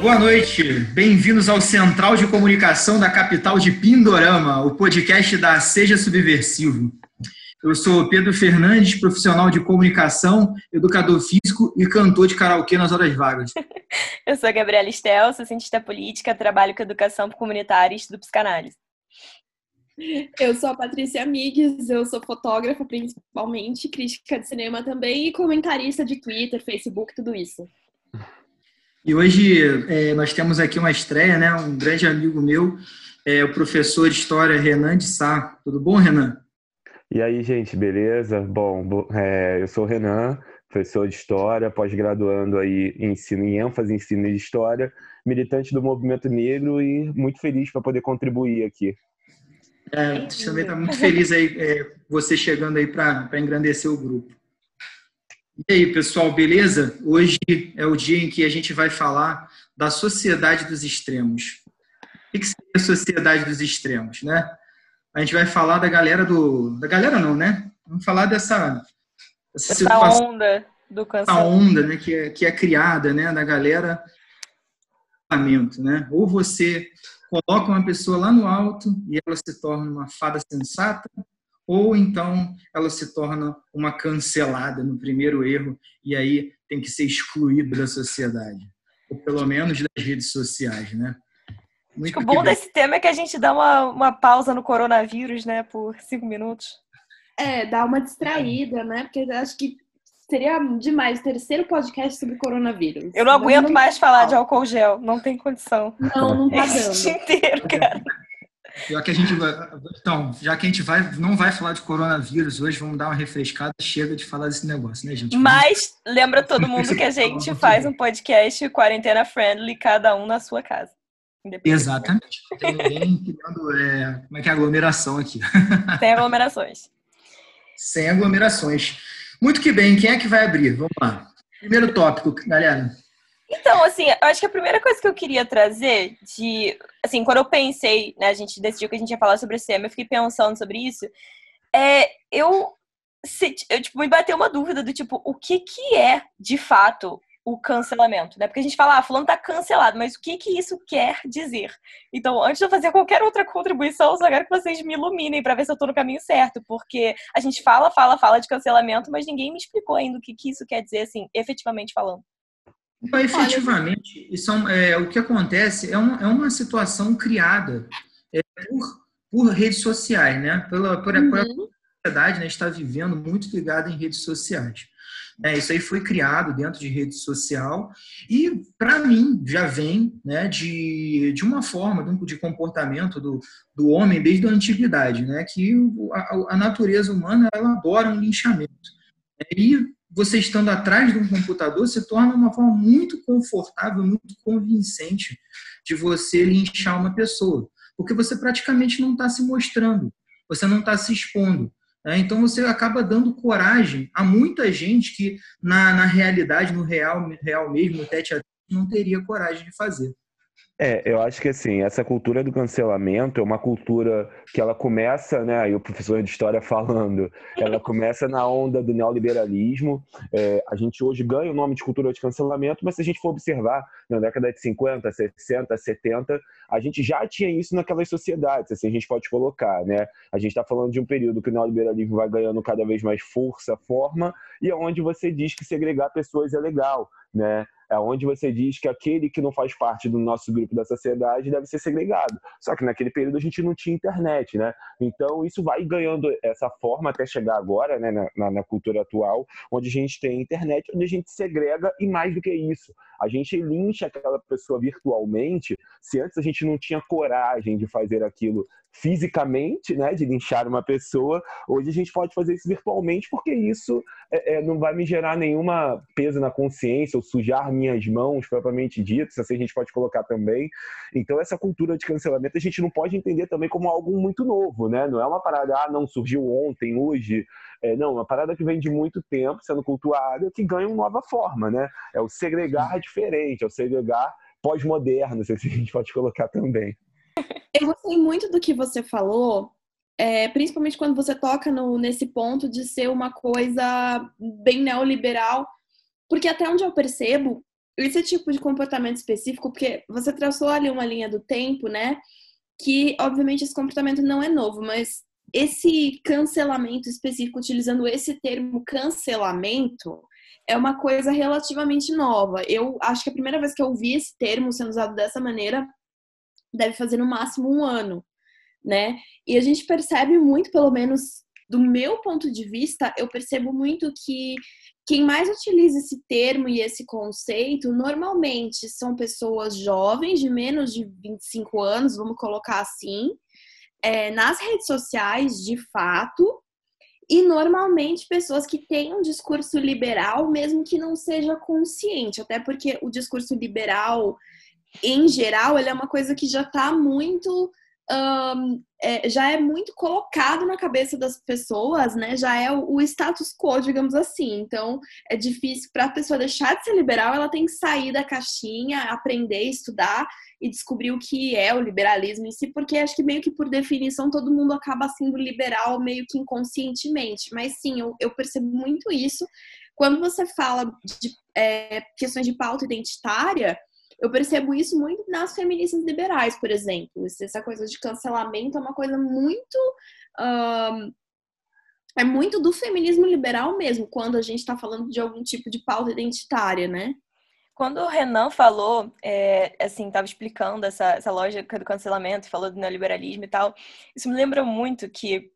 Boa noite, bem-vindos ao Central de Comunicação da capital de Pindorama, o podcast da Seja Subversivo. Eu sou Pedro Fernandes, profissional de comunicação, educador físico e cantor de karaokê nas horas vagas. Eu sou a Gabriela Estel, sou cientista política, trabalho com educação comunitária e estudo psicanálise. Eu sou a Patrícia Migues, eu sou fotógrafa principalmente, crítica de cinema também e comentarista de Twitter, Facebook, tudo isso. E hoje é, nós temos aqui uma estreia, né? Um grande amigo meu, é, o professor de História Renan de Sá. Tudo bom, Renan? E aí, gente, beleza? Bom, é, eu sou o Renan, professor de História, pós-graduando aí em ensino em ênfase em ensino de História, militante do movimento negro e muito feliz para poder contribuir aqui. É, a gente também está muito feliz aí, é, você chegando aí para engrandecer o grupo. E aí, pessoal, beleza? Hoje é o dia em que a gente vai falar da sociedade dos extremos. O que seria a sociedade dos extremos, né? A gente vai falar da galera do... Da galera não, né? Vamos falar dessa... Essa, essa onda do cancelamento. A onda, né? Que é, que é criada, né? Da galera... Né? Ou você coloca uma pessoa lá no alto e ela se torna uma fada sensata, ou então ela se torna uma cancelada no primeiro erro e aí tem que ser excluída da sociedade, ou pelo menos das redes sociais, né? Muito Acho que o bom desse tema é que a gente dá uma, uma pausa no coronavírus, né, por cinco minutos. É, dá uma distraída, né? Porque acho que seria demais o terceiro podcast sobre coronavírus. Eu não aguento mais falar de álcool gel, não tem condição. Não, não tá dando. O dia inteiro, cara. Já que a gente vai, então, já que a gente vai, não vai falar de coronavírus hoje, vamos dar uma refrescada. Chega de falar desse negócio, né, gente? Mas lembra todo mundo que a gente faz um podcast quarentena friendly, cada um na sua casa. Exatamente. Não tem ninguém criando, é, como é que é aglomeração aqui? Sem aglomerações. Sem aglomerações. Muito que bem. Quem é que vai abrir? Vamos lá. Primeiro tópico, galera. Então, assim, eu acho que a primeira coisa que eu queria trazer de. Assim, quando eu pensei, né, a gente decidiu que a gente ia falar sobre esse tema, eu fiquei pensando sobre isso. É, eu, se, eu, tipo, me bateu uma dúvida do tipo, o que que é, de fato, o cancelamento, né? Porque a gente fala, ah, fulano tá cancelado, mas o que que isso quer dizer? Então, antes de eu fazer qualquer outra contribuição, eu só quero que vocês me iluminem para ver se eu tô no caminho certo, porque a gente fala, fala, fala de cancelamento, mas ninguém me explicou ainda o que que isso quer dizer, assim, efetivamente falando. Então, efetivamente, isso é, é, o que acontece é uma, é uma situação criada é, por, por redes sociais, né? Pela, por, uhum. por a sociedade né, está vivendo muito ligada em redes sociais. É, isso aí foi criado dentro de rede social e, para mim, já vem né, de, de uma forma de comportamento do, do homem desde a antiguidade, né, que a, a natureza humana ela adora um linchamento. E você estando atrás de um computador se torna uma forma muito confortável, muito convincente de você linchar uma pessoa, porque você praticamente não está se mostrando, você não está se expondo. Né? Então você acaba dando coragem a muita gente que na, na realidade, no real, real mesmo, no tete a tete, não teria coragem de fazer. É, eu acho que assim, essa cultura do cancelamento é uma cultura que ela começa, né, aí o professor de história falando, ela começa na onda do neoliberalismo. É, a gente hoje ganha o nome de cultura de cancelamento, mas se a gente for observar, na década de 50, 60, 70, a gente já tinha isso naquelas sociedades, assim a gente pode colocar, né? A gente está falando de um período que o neoliberalismo vai ganhando cada vez mais força, forma, e é onde você diz que segregar pessoas é legal, né? É onde você diz que aquele que não faz parte do nosso grupo da sociedade deve ser segregado. Só que naquele período a gente não tinha internet, né? Então isso vai ganhando essa forma até chegar agora, né, na, na cultura atual, onde a gente tem internet, onde a gente segrega e mais do que isso, a gente lincha aquela pessoa virtualmente. Se antes a gente não tinha coragem de fazer aquilo fisicamente, né, de linchar uma pessoa, hoje a gente pode fazer isso virtualmente porque isso é, é, não vai me gerar nenhuma peso na consciência ou sujar minhas mãos propriamente dito, assim a gente pode colocar também. Então essa cultura de cancelamento a gente não pode entender também como algo muito novo, né? Não é uma parada, ah, não surgiu ontem, hoje. É, não, uma parada que vem de muito tempo sendo cultuada que ganha uma nova forma, né? É o segregar diferente, é o segregar pós-moderno, se a gente pode colocar também. Eu gostei muito do que você falou, é, principalmente quando você toca no, nesse ponto de ser uma coisa bem neoliberal, porque até onde eu percebo, esse tipo de comportamento específico, porque você traçou ali uma linha do tempo, né? Que, obviamente, esse comportamento não é novo, mas esse cancelamento específico, utilizando esse termo cancelamento, é uma coisa relativamente nova. Eu acho que a primeira vez que eu vi esse termo sendo usado dessa maneira deve fazer no máximo um ano, né? E a gente percebe muito, pelo menos do meu ponto de vista, eu percebo muito que quem mais utiliza esse termo e esse conceito normalmente são pessoas jovens, de menos de 25 anos, vamos colocar assim, é, nas redes sociais, de fato, e normalmente pessoas que têm um discurso liberal, mesmo que não seja consciente, até porque o discurso liberal, em geral, ele é uma coisa que já está muito um, é, já é muito colocado na cabeça das pessoas, né? Já é o, o status quo, digamos assim. Então, é difícil para a pessoa deixar de ser liberal, ela tem que sair da caixinha, aprender, estudar e descobrir o que é o liberalismo em si, porque acho que meio que por definição todo mundo acaba sendo liberal meio que inconscientemente. Mas sim, eu, eu percebo muito isso. Quando você fala de é, questões de pauta identitária, eu percebo isso muito nas feministas liberais, por exemplo. Essa coisa de cancelamento é uma coisa muito. Um, é muito do feminismo liberal mesmo, quando a gente está falando de algum tipo de pauta identitária, né? Quando o Renan falou, é, assim, estava explicando essa, essa lógica do cancelamento, falou do neoliberalismo e tal, isso me lembra muito que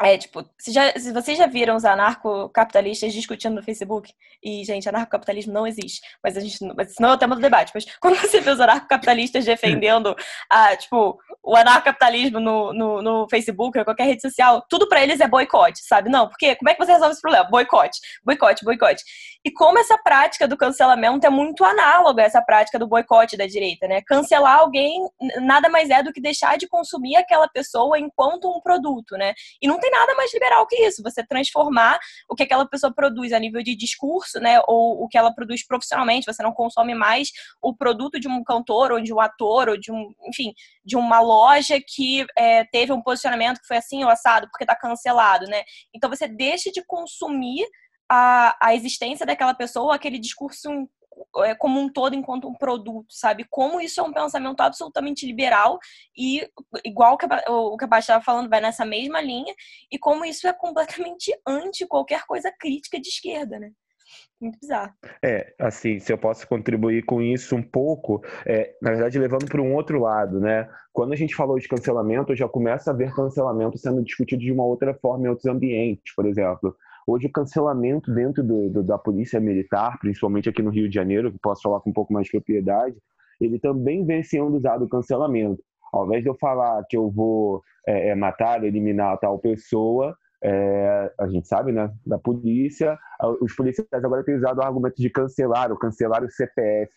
é, tipo, se, já, se vocês já viram os anarcocapitalistas discutindo no Facebook, e, gente, anarcocapitalismo não existe, mas a gente, mas isso não é o tema do debate, mas quando você vê os anarcocapitalistas defendendo, a, tipo, o anarcocapitalismo no, no, no Facebook ou qualquer rede social, tudo para eles é boicote, sabe? Não, porque como é que você resolve esse problema? Boicote, boicote, boicote. E como essa prática do cancelamento é muito análoga a essa prática do boicote da direita, né? Cancelar alguém nada mais é do que deixar de consumir aquela pessoa enquanto um produto, né? E não tem nada mais liberal que isso. Você transformar o que aquela pessoa produz a nível de discurso, né? Ou o que ela produz profissionalmente. Você não consome mais o produto de um cantor ou de um ator ou de um, enfim, de uma loja que é, teve um posicionamento que foi assim ou assado porque está cancelado, né? Então você deixa de consumir a, a existência daquela pessoa, aquele discurso é, como um todo enquanto um produto, sabe? Como isso é um pensamento absolutamente liberal e igual que o que a Baixa estava falando, vai nessa mesma linha, e como isso é completamente anti qualquer coisa crítica de esquerda, né? Muito bizarro. É, assim, se eu posso contribuir com isso um pouco, é, na verdade, levando para um outro lado, né? Quando a gente falou de cancelamento, já começa a ver cancelamento sendo discutido de uma outra forma em outros ambientes, por exemplo. Hoje o cancelamento dentro do, do, da polícia militar, principalmente aqui no Rio de Janeiro, que posso falar com um pouco mais de propriedade, ele também vem sendo usado o cancelamento. Ao invés de eu falar que eu vou é, é, matar, eliminar tal pessoa, é, a gente sabe, né, da polícia, os policiais agora têm usado o argumento de cancelar, ou cancelar o CPF.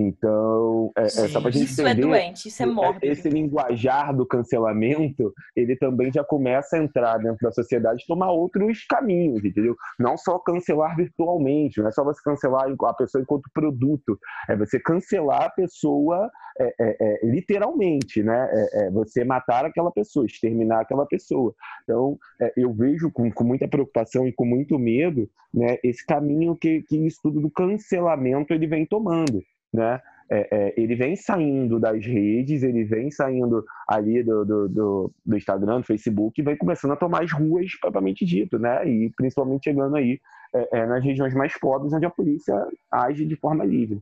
Então, é, é só pra gente isso é entender. Isso é doente, isso é mórbido. Esse linguajar do cancelamento, ele também já começa a entrar dentro da sociedade e tomar outros caminhos, entendeu? Não só cancelar virtualmente, não é só você cancelar a pessoa enquanto produto, é você cancelar a pessoa é, é, é literalmente, né? É, é, você matar aquela pessoa, exterminar aquela pessoa. Então, eu vejo com, com, muita preocupação e com muito medo né, esse caminho que, que isso tudo do cancelamento ele vem tomando né? É, é, ele vem saindo das redes, ele vem saindo ali do, do, do, do, Instagram, do Facebook, e vem começando a tomar as ruas, propriamente dito, né? E principalmente chegando aí é, é nas regiões mais pobres, onde a polícia age de forma livre.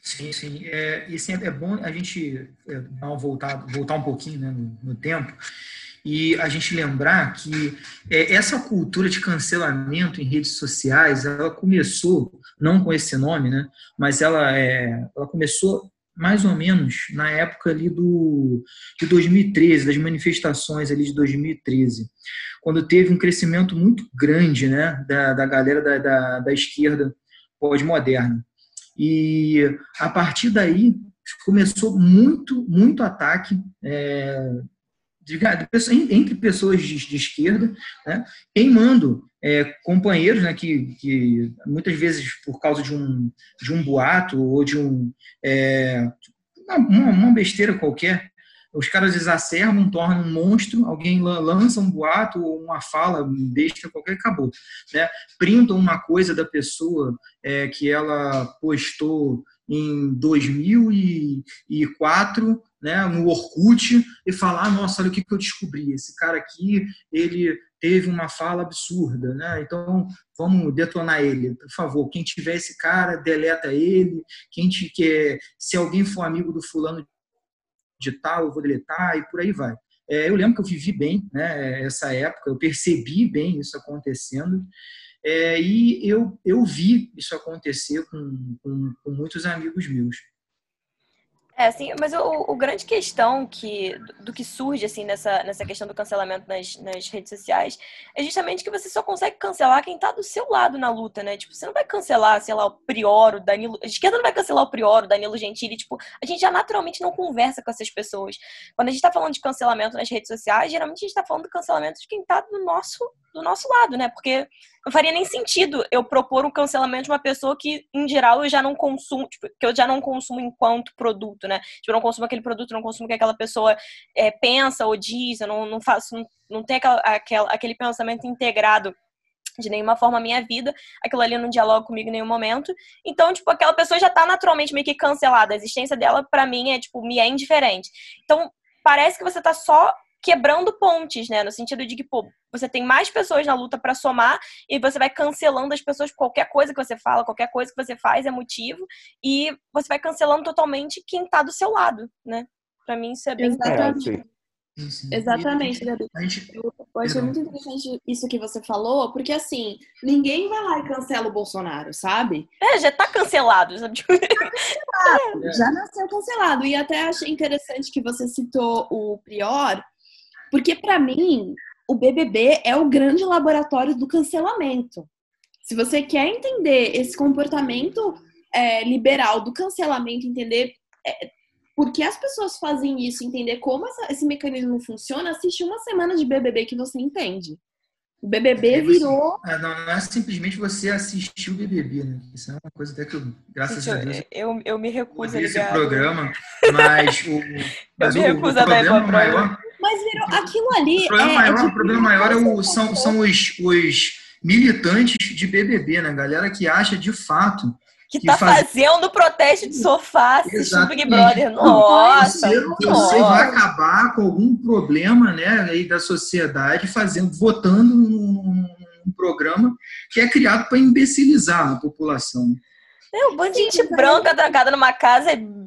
Sim, sim. É, e sempre é bom a gente é, voltada, voltar um pouquinho né, no, no tempo e a gente lembrar que é, essa cultura de cancelamento em redes sociais, ela começou, não com esse nome, né, mas ela, é, ela começou mais ou menos na época ali do, de 2013, das manifestações ali de 2013, quando teve um crescimento muito grande né, da, da galera da, da, da esquerda pós-moderna. E a partir daí começou muito, muito ataque é, de, entre pessoas de, de esquerda, né, queimando é, companheiros né, que, que, muitas vezes por causa de um, de um boato ou de um, é, uma, uma, besteira qualquer, os caras exacerbam, tornam um monstro, alguém lança um boato ou uma fala besta qualquer, acabou. Né? Printam uma coisa da pessoa é, que ela postou em 2004, né, no Orkut, e falar, nossa, olha o que, eu descobri, esse cara aqui, ele teve uma fala absurda, né? Então, vamos detonar ele, por favor. Quem tiver esse cara, deleta ele. Quem te quer, se alguém for amigo do fulano de tal, eu vou deletar e por aí vai. É, eu lembro que eu vivi bem, né? Essa época, eu percebi bem isso acontecendo. É, e eu, eu vi isso acontecer com, com, com muitos amigos meus. É, assim, mas o, o grande questão que, do que surge, assim, nessa, nessa questão do cancelamento nas, nas redes sociais é justamente que você só consegue cancelar quem tá do seu lado na luta, né? Tipo, você não vai cancelar, sei lá, o Prior, o Danilo... A esquerda não vai cancelar o Prior, o Danilo Gentili, tipo, a gente já naturalmente não conversa com essas pessoas. Quando a gente tá falando de cancelamento nas redes sociais, geralmente a gente tá falando do cancelamento de quem tá do nosso, do nosso lado, né? Porque não faria nem sentido eu propor um cancelamento de uma pessoa que, em geral, eu já não consumo, tipo, que eu já não consumo enquanto produto, né? Tipo, eu não consumo aquele produto, não consumo o que aquela pessoa é, pensa ou diz, eu não, não faço, não, não tem aquela, aquela, aquele pensamento integrado de nenhuma forma a minha vida, aquilo ali não dialoga comigo em nenhum momento. Então, tipo, aquela pessoa já tá naturalmente meio que cancelada. A existência dela, para mim, é, tipo, me é indiferente. Então, parece que você tá só quebrando pontes, né? No sentido de que, pô, você tem mais pessoas na luta para somar e você vai cancelando as pessoas por qualquer coisa que você fala, qualquer coisa que você faz é motivo e você vai cancelando totalmente quem tá do seu lado, né? Para mim isso é bem Exatamente. Exatamente, Gabi. Eu, eu achei muito interessante isso que você falou, porque assim, ninguém vai lá e cancela o Bolsonaro, sabe? É, já tá cancelado. Já, cancelado, já nasceu cancelado. E até achei interessante que você citou o Prior, porque, para mim, o BBB é o grande laboratório do cancelamento. Se você quer entender esse comportamento é, liberal do cancelamento, entender é, por que as pessoas fazem isso, entender como essa, esse mecanismo funciona, assiste uma semana de BBB que você entende. O BBB virou. Você, é, não, não, é simplesmente você assistir o BBB, né? Isso é uma coisa até que eu, graças Gente, a Deus. Eu, eu me recuso a ligar. esse programa, mas o. Mas eu me recuso o, o a dar maior, mas virou aquilo ali. O problema é, maior, é o problema maior é o, são, são os, os militantes de BBB, né? Galera que acha de fato que, que tá faz... fazendo protesto de sofá assistindo Big Brother. Nossa! Você, você vai acabar com algum problema né, aí da sociedade fazendo, votando num, num programa que é criado para imbecilizar a população. É, um bando de gente branca trancada numa casa de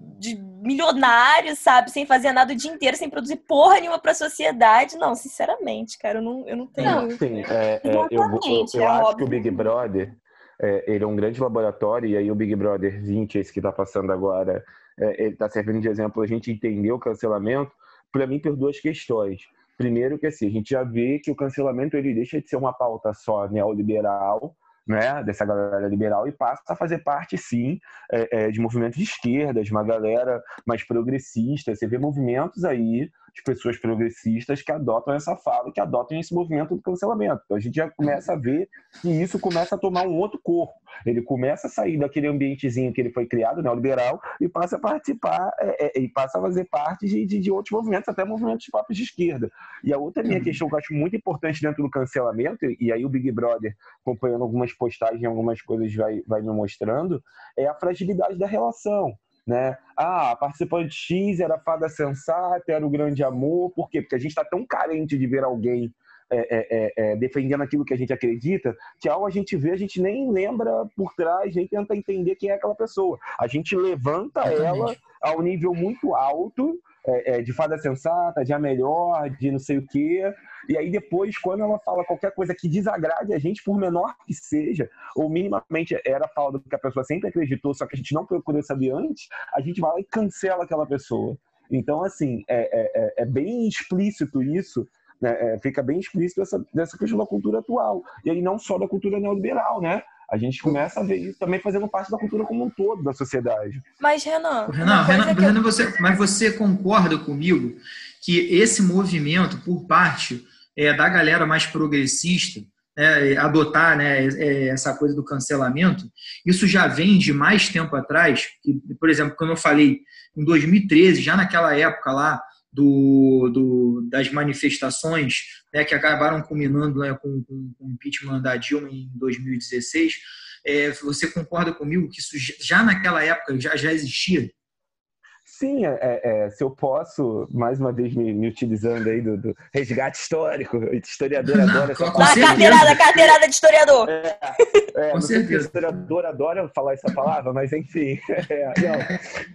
milionário, sabe? Sem fazer nada o dia inteiro, sem produzir porra nenhuma pra sociedade. Não, sinceramente, cara, eu não, eu não tenho. Não, sim, é, é, eu, eu, eu é acho que o Big Brother é, ele é um grande laboratório, e aí o Big Brother 20, esse que está passando agora, é, ele está servindo de exemplo a gente entender o cancelamento, para mim, por duas questões. Primeiro que assim, a gente já vê que o cancelamento ele deixa de ser uma pauta só neoliberal, né, dessa galera liberal e passa a fazer parte, sim, é, é, de movimentos de esquerda, de uma galera mais progressista. Você vê movimentos aí de pessoas progressistas que adotam essa fala, que adotam esse movimento do cancelamento. Então a gente já começa a ver que isso começa a tomar um outro corpo. Ele começa a sair daquele ambientezinho que ele foi criado, neoliberal, e passa a participar é, é, e passa a fazer parte de, de, de, outros movimentos, até movimentos próprios de esquerda. E a outra minha uhum. questão que eu acho muito importante dentro do cancelamento, e aí o Big Brother, acompanhando algumas postagens, algumas coisas vai, vai me mostrando, é a fragilidade da relação né? Ah, a participante X era fada sensata, era o grande amor. Por quê? Porque a gente está tão carente de ver alguém é, é, é, é, defendendo aquilo que a gente acredita, que ao a gente vê, a gente nem lembra por trás, nem tenta entender quem é aquela pessoa. A gente levanta Exatamente. ela ao nível muito alto é, é, de fada sensata, de a melhor, de não sei o quê. E aí depois, quando ela fala qualquer coisa que desagrade a gente, por menor que seja, ou minimamente era a fala do que a pessoa sempre acreditou, só que a gente não procurou saber antes, a gente vai lá e cancela aquela pessoa. Então, assim, é, é, é, é bem explícito isso, né? É, fica bem explícito essa, dessa questão da cultura atual. E aí não só da cultura neoliberal, né? A gente começa a ver isso também fazendo parte da cultura como um todo da sociedade. Mas, Renan. Renan, Renan, Renan você, mas você concorda comigo que esse movimento, por parte é, da galera mais progressista, é, adotar né, é, essa coisa do cancelamento, isso já vem de mais tempo atrás. Que, por exemplo, como eu falei, em 2013, já naquela época lá, do, do, das manifestações né, que acabaram culminando né, com, com, com o impeachment da Dilma em 2016. É, você concorda comigo que isso já naquela época já, já existia? Sim, é, é, é, se eu posso, mais uma vez me, me utilizando aí do, do, resgate histórico, historiador adora essa palavra. Carteirada, carteirada de historiador. É, é, com certeza. historiador adora falar essa palavra, mas enfim. É,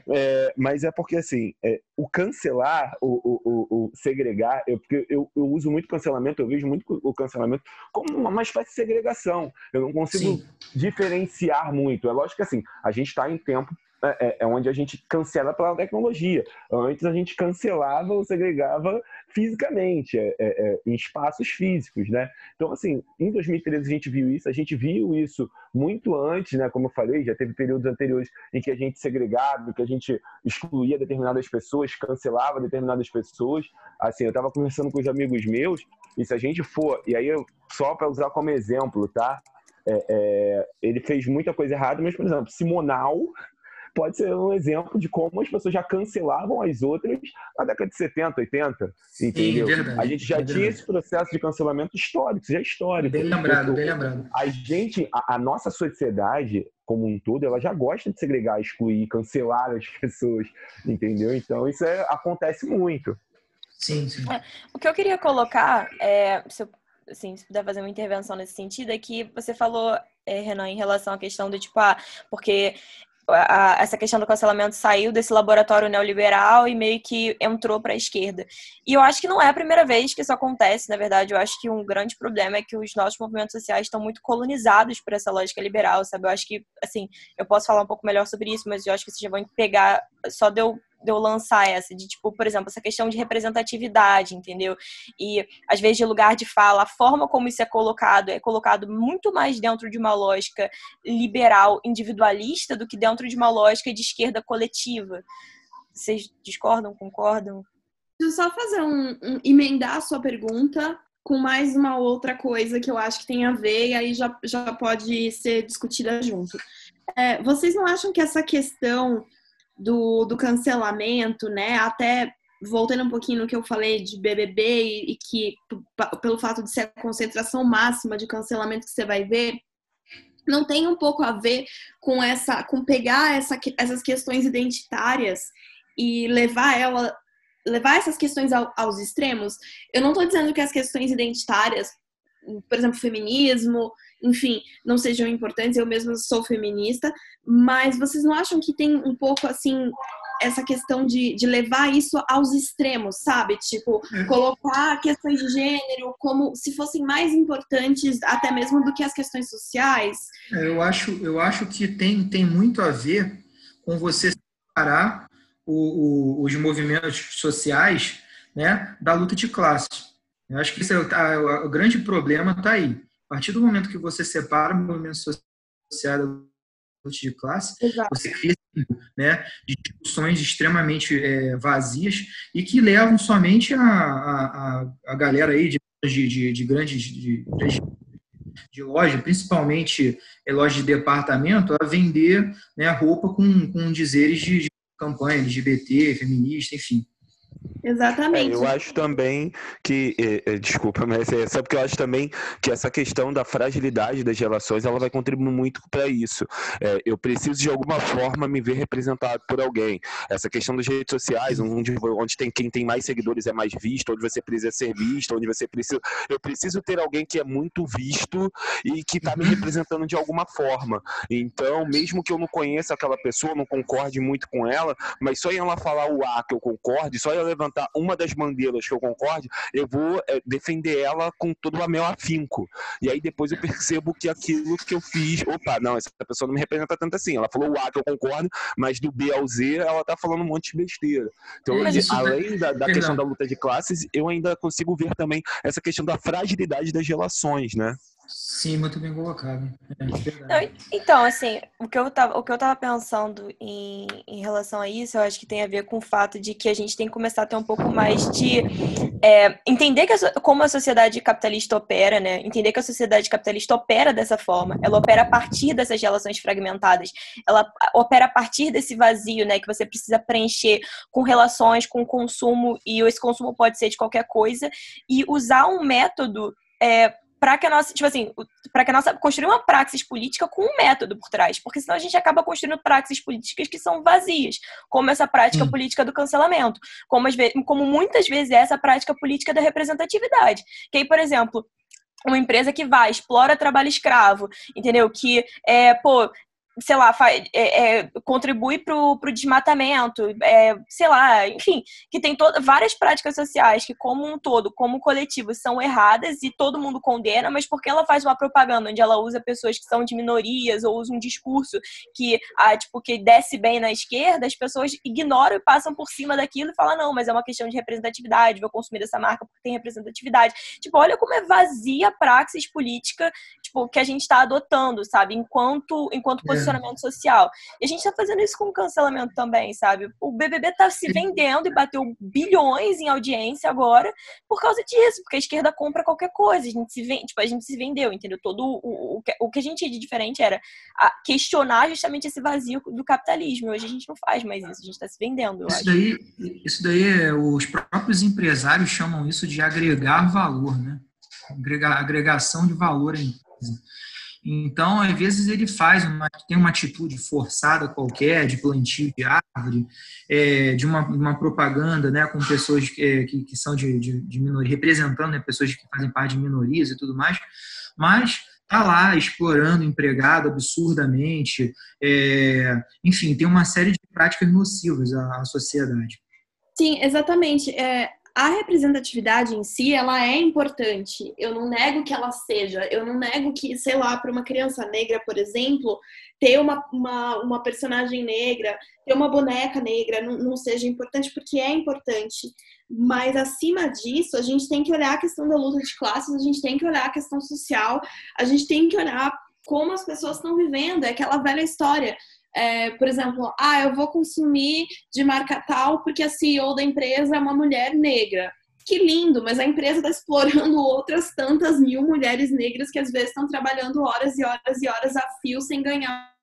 é, mas é porque, assim, o cancelar, o, o, o, segregar, eu, porque eu, eu, uso muito cancelamento, eu vejo muito o cancelamento como uma espécie de segregação. Eu não consigo Sim. diferenciar muito. É lógico que, assim, a gente está em tempo é, é, onde a gente cancela pela tecnologia. Antes a gente cancelava ou segregava fisicamente, é, é, é, em espaços físicos, né? Então, assim, em 2013 a gente viu isso, a gente viu isso muito antes, né? Como eu falei, já teve períodos anteriores em que a gente segregava, que a gente excluía determinadas pessoas, cancelava determinadas pessoas. Assim, eu estava conversando com os amigos meus, e se a gente for, e aí eu, só para usar como exemplo, tá? É, é, ele fez muita coisa errada, mas, por exemplo, Simonal pode ser um exemplo de como as pessoas já cancelavam as outras na década de 70, 80, entendeu? Sim, verdade, a gente já tinha esse processo de cancelamento histórico, já é histórico. Bem lembrado, bem lembrado. A gente, a, a, nossa sociedade como um todo, ela já gosta de segregar, excluir, cancelar as pessoas, entendeu? Então isso é, acontece muito. Sim, sim. É, o que eu queria colocar, é, se eu assim, se puder fazer uma intervenção nesse sentido, é que você falou, é, Renan, em relação à questão do tipo, ah, porque a, essa questão do cancelamento saiu desse laboratório neoliberal e meio que entrou para a esquerda. E eu acho que não é a primeira vez que isso acontece, na verdade. Eu acho que um grande problema é que os nossos movimentos sociais estão muito colonizados por essa lógica liberal, sabe? Eu acho que, assim, eu posso falar um pouco melhor sobre isso, mas eu acho que vocês já vão pegar, só deu de eu lançar essa, de tipo, por exemplo, essa questão de representatividade, entendeu? E às vezes de lugar de fala, a forma como isso é colocado é colocado muito mais dentro de uma lógica liberal, individualista, do que dentro de uma lógica de esquerda coletiva. Vocês discordam, concordam? Deixa eu só fazer um, um emendar a sua pergunta com mais uma outra coisa que eu acho que tem a ver e aí já, já pode ser discutida junto. É, vocês não acham que essa questão do, do cancelamento, né? Até voltando um pouquinho no que eu falei de BBB e, e que pelo fato de ser a concentração máxima de cancelamento que você vai ver, não tem um pouco a ver com essa, com pegar essa, essas questões identitárias e levar ela, levar essas questões ao, aos extremos. Eu não estou dizendo que as questões identitárias, por exemplo, feminismo, enfim, não sejam importantes, eu mesma sou feminista, mas vocês não acham que tem um pouco assim essa questão de, de levar isso aos extremos, sabe? Tipo, é. colocar questões de gênero como se fossem mais importantes até mesmo do que as questões sociais. É, eu acho, eu acho que tem, tem muito a ver com você separar o, o, os movimentos sociais né, da luta de classe. Eu acho que esse é o, a, o grande problema está aí. A partir do momento que você separa o movimento social da luta de classe, Exato. você cria né, discussões extremamente é, vazias e que levam somente a, a, a galera aí de, de, de grandes de, de, loja, principalmente é, loja de departamento, a vender né, roupa com, com dizeres de, de campanha LGBT, feminista, enfim. Exatamente. É, eu acho também que, é, é, desculpa, mas é, sabe que eu acho também que essa questão da fragilidade das relações ela vai contribuir muito para isso. É, eu preciso de alguma forma me ver representado por alguém. Essa questão das redes sociais, onde, onde tem quem tem mais seguidores é mais visto, onde você precisa ser visto, onde você precisa. Eu preciso ter alguém que é muito visto e que está me uhum. representando de alguma forma. Então, mesmo que eu não conheça aquela pessoa, não concorde muito com ela, mas só em ela falar o A que eu concorde, só ela levantar uma das bandeiras que eu concorde, eu vou é, defender ela com todo o meu afinco. E aí depois eu percebo que aquilo que eu fiz, opa, não, essa pessoa não me representa tanto assim. Ela falou o A que eu concordo, mas do B ao Z ela tá falando um monte de besteira. Então, além da, da questão da luta de classes, eu ainda consigo ver também essa questão da fragilidade das relações, né? Sim, muito bem colocado. É, então, assim, o que eu tava, o que eu tava pensando em, em relação a isso, eu acho que tem a ver com o fato de que a gente tem que começar a ter um pouco mais de é, entender que a, como a sociedade capitalista opera, né? Entender que a sociedade capitalista opera dessa forma. Ela opera a partir dessas relações fragmentadas. Ela opera a partir desse vazio, né? Que você precisa preencher com relações, com consumo, e esse consumo pode ser de qualquer coisa, e usar um método é, para que a nossa, tipo assim, para que a nossa construir uma praxis política com um método por trás, porque senão a gente acaba construindo praxis políticas que são vazias, como essa prática hum. política do cancelamento, como, as como muitas vezes é essa prática política da representatividade. Que aí, por exemplo, uma empresa que vai, explora trabalho escravo, entendeu? Que, é, pô, sei lá, faz, é, é, contribui para o desmatamento, é, sei lá, enfim, que tem várias práticas sociais que, como um todo, como coletivo, são erradas e todo mundo condena, mas porque ela faz uma propaganda onde ela usa pessoas que são de minorias ou usa um discurso que, ah, tipo, que desce bem na esquerda, as pessoas ignoram e passam por cima daquilo e falam, não, mas é uma questão de representatividade, vou consumir dessa marca porque tem representatividade. Tipo, olha como é vazia a praxis política, tipo, que a gente está adotando, sabe, enquanto, enquanto é posicionamento social. E a gente tá fazendo isso com o cancelamento também, sabe? O BBB tá se vendendo e bateu bilhões em audiência agora por causa disso, porque a esquerda compra qualquer coisa. A gente se vende, tipo, a gente se vendeu, entendeu? Todo o, o, o que a gente tinha de diferente era questionar justamente esse vazio do capitalismo. Hoje a gente não faz mais isso, a gente tá se vendendo, isso Daí, isso daí, é, os próprios empresários chamam isso de agregar valor, né? Agregar, agregação de valor em empresa. Então, às vezes, ele faz uma, tem uma atitude forçada qualquer, de plantio de árvore, é, de uma, uma, propaganda né, com pessoas que, que, que são de, de, de minoria, representando né, pessoas que fazem parte de minorias e tudo mais, mas está lá explorando empregado absurdamente, é, enfim, tem uma série de práticas nocivas à, à sociedade. Sim, exatamente. É, a representatividade em si, ela é importante. Eu não nego que ela seja. Eu não nego que, sei lá, para uma criança negra, por exemplo, ter uma, uma, uma personagem negra, ter uma boneca negra não, não seja importante, porque é importante. Mas, acima disso, a gente tem que olhar a questão da luta de classes, a gente tem que olhar a questão social, a gente tem que olhar como as pessoas estão vivendo. É aquela velha história é, por exemplo, ah, eu vou consumir de marca tal porque a CEO da empresa é uma mulher negra. Que lindo, mas a empresa está explorando outras tantas mil mulheres negras que às vezes estão trabalhando horas e horas e horas a fio sem ganhar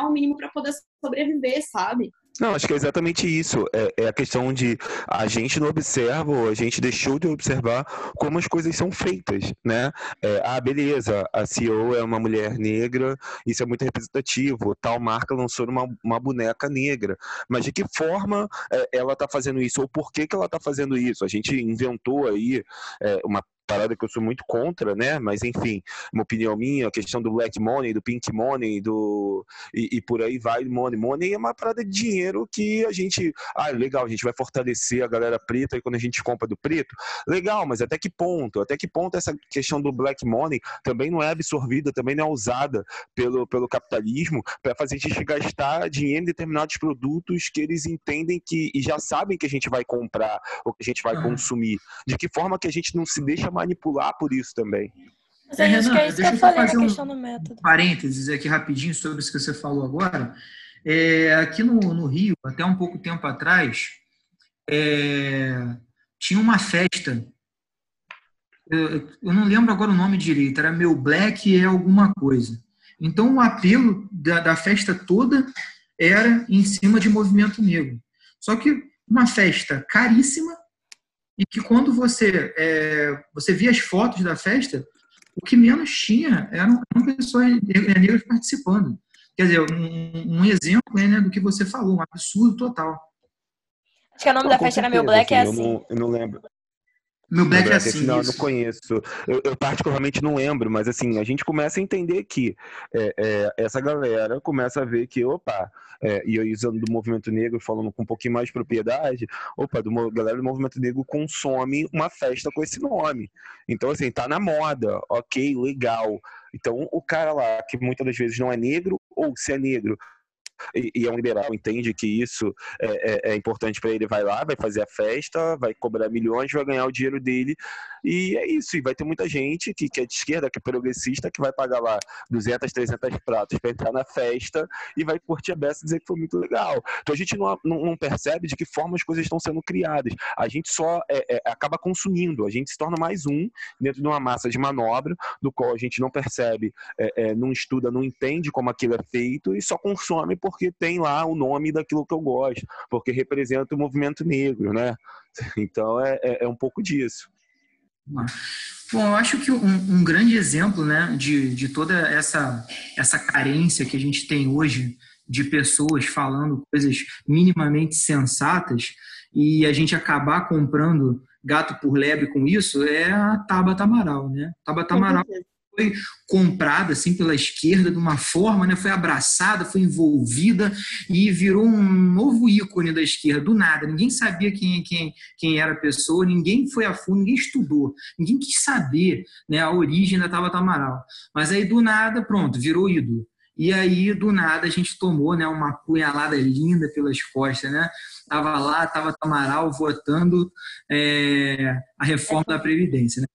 o mínimo para poder sobreviver, sabe? Não, acho que é exatamente isso. É, é, a questão de a gente não observa, ou a gente deixou de observar como as coisas são feitas, né? É, ah, beleza, a CEO é uma mulher negra, isso é muito representativo. Tal marca lançou uma, uma boneca negra. Mas de que forma é, ela está fazendo isso? Ou por que, que ela está fazendo isso? A gente inventou aí é, uma parada que eu sou muito contra, né? Mas enfim, uma opinião minha, a questão do black money, do pink money, do e, e, por aí vai, money. Money é uma parada de dinheiro que a gente, ah, legal, a gente vai fortalecer a galera preta e quando a gente compra do preto, legal, mas até que ponto? Até que ponto essa questão do black money também não é absorvida, também não é usada pelo, pelo capitalismo para fazer a gente gastar dinheiro em determinados produtos que eles entendem que e já sabem que a gente vai comprar ou que a gente vai consumir. De que forma que a gente não se deixa manipular por isso também. Mas é, Renan, que é isso que eu falei fazer questão do método. Um parênteses aqui rapidinho sobre isso que você falou agora. É, aqui no, no, Rio, até um pouco tempo atrás, é, tinha uma festa. Eu, eu, não lembro agora o nome direito, era Meu Black é alguma coisa. Então o apelo da, da festa toda era em cima de movimento negro. Só que uma festa caríssima, e que quando você, é, você via as fotos da festa, o que menos tinha eram, eram pessoas negras participando. Quer dizer, um, um exemplo né, do que você falou, um absurdo total. Acho que o nome não, da festa certeza, era Meu Black, é assim. Eu não, eu não lembro. Meu Black é assim. Não, eu não conheço. Eu, eu, particularmente não lembro, mas assim, a gente começa a entender que é, é, essa galera começa a ver que, opa, é, e usando do movimento negro, falando com um pouquinho mais de propriedade, opa, do, galera do movimento negro consome uma festa com esse nome. Então, assim, tá na moda, ok, legal. Então, o cara lá, que muitas das vezes não é negro, ou se é negro, e, e é um liberal, entende que isso é, é, é importante para ele, vai lá, vai fazer a festa, vai cobrar milhões, vai ganhar o dinheiro dele. E é isso. E vai ter muita gente que, que é de esquerda, que é progressista, que vai pagar lá 200, 300 pratos para entrar na festa e vai curtir a beça e dizer que foi muito legal. Então a gente não, não, não percebe de que forma as coisas estão sendo criadas. A gente só é, é, acaba consumindo, a gente se torna mais um dentro de uma massa de manobra, do qual a gente não percebe, é, é não estuda, não entende como aquilo é feito e só consome porque tem lá o nome daquilo que eu gosto, porque representa o movimento negro, né? Então é, é, é um pouco disso. Bom, eu acho que um, um, grande exemplo né, de, de toda essa, essa carência que a gente tem hoje de pessoas falando coisas minimamente sensatas e a gente acabar comprando gato por lebre com isso é a Tabata Amaral, né? Tabata Amaral foi comprada assim pela esquerda de uma forma, né? Foi abraçada, foi envolvida e virou um novo ícone da esquerda do nada. Ninguém sabia quem quem quem era a pessoa, ninguém foi a fundo, ninguém estudou, ninguém quis saber, né? A origem da Tabata Amaral. Mas aí do nada, pronto, virou ídolo. E aí, do nada, a gente tomou né, uma punhalada linda pelas costas, né? Tava lá, tava Tamaral votando é, a reforma da Previdência, né?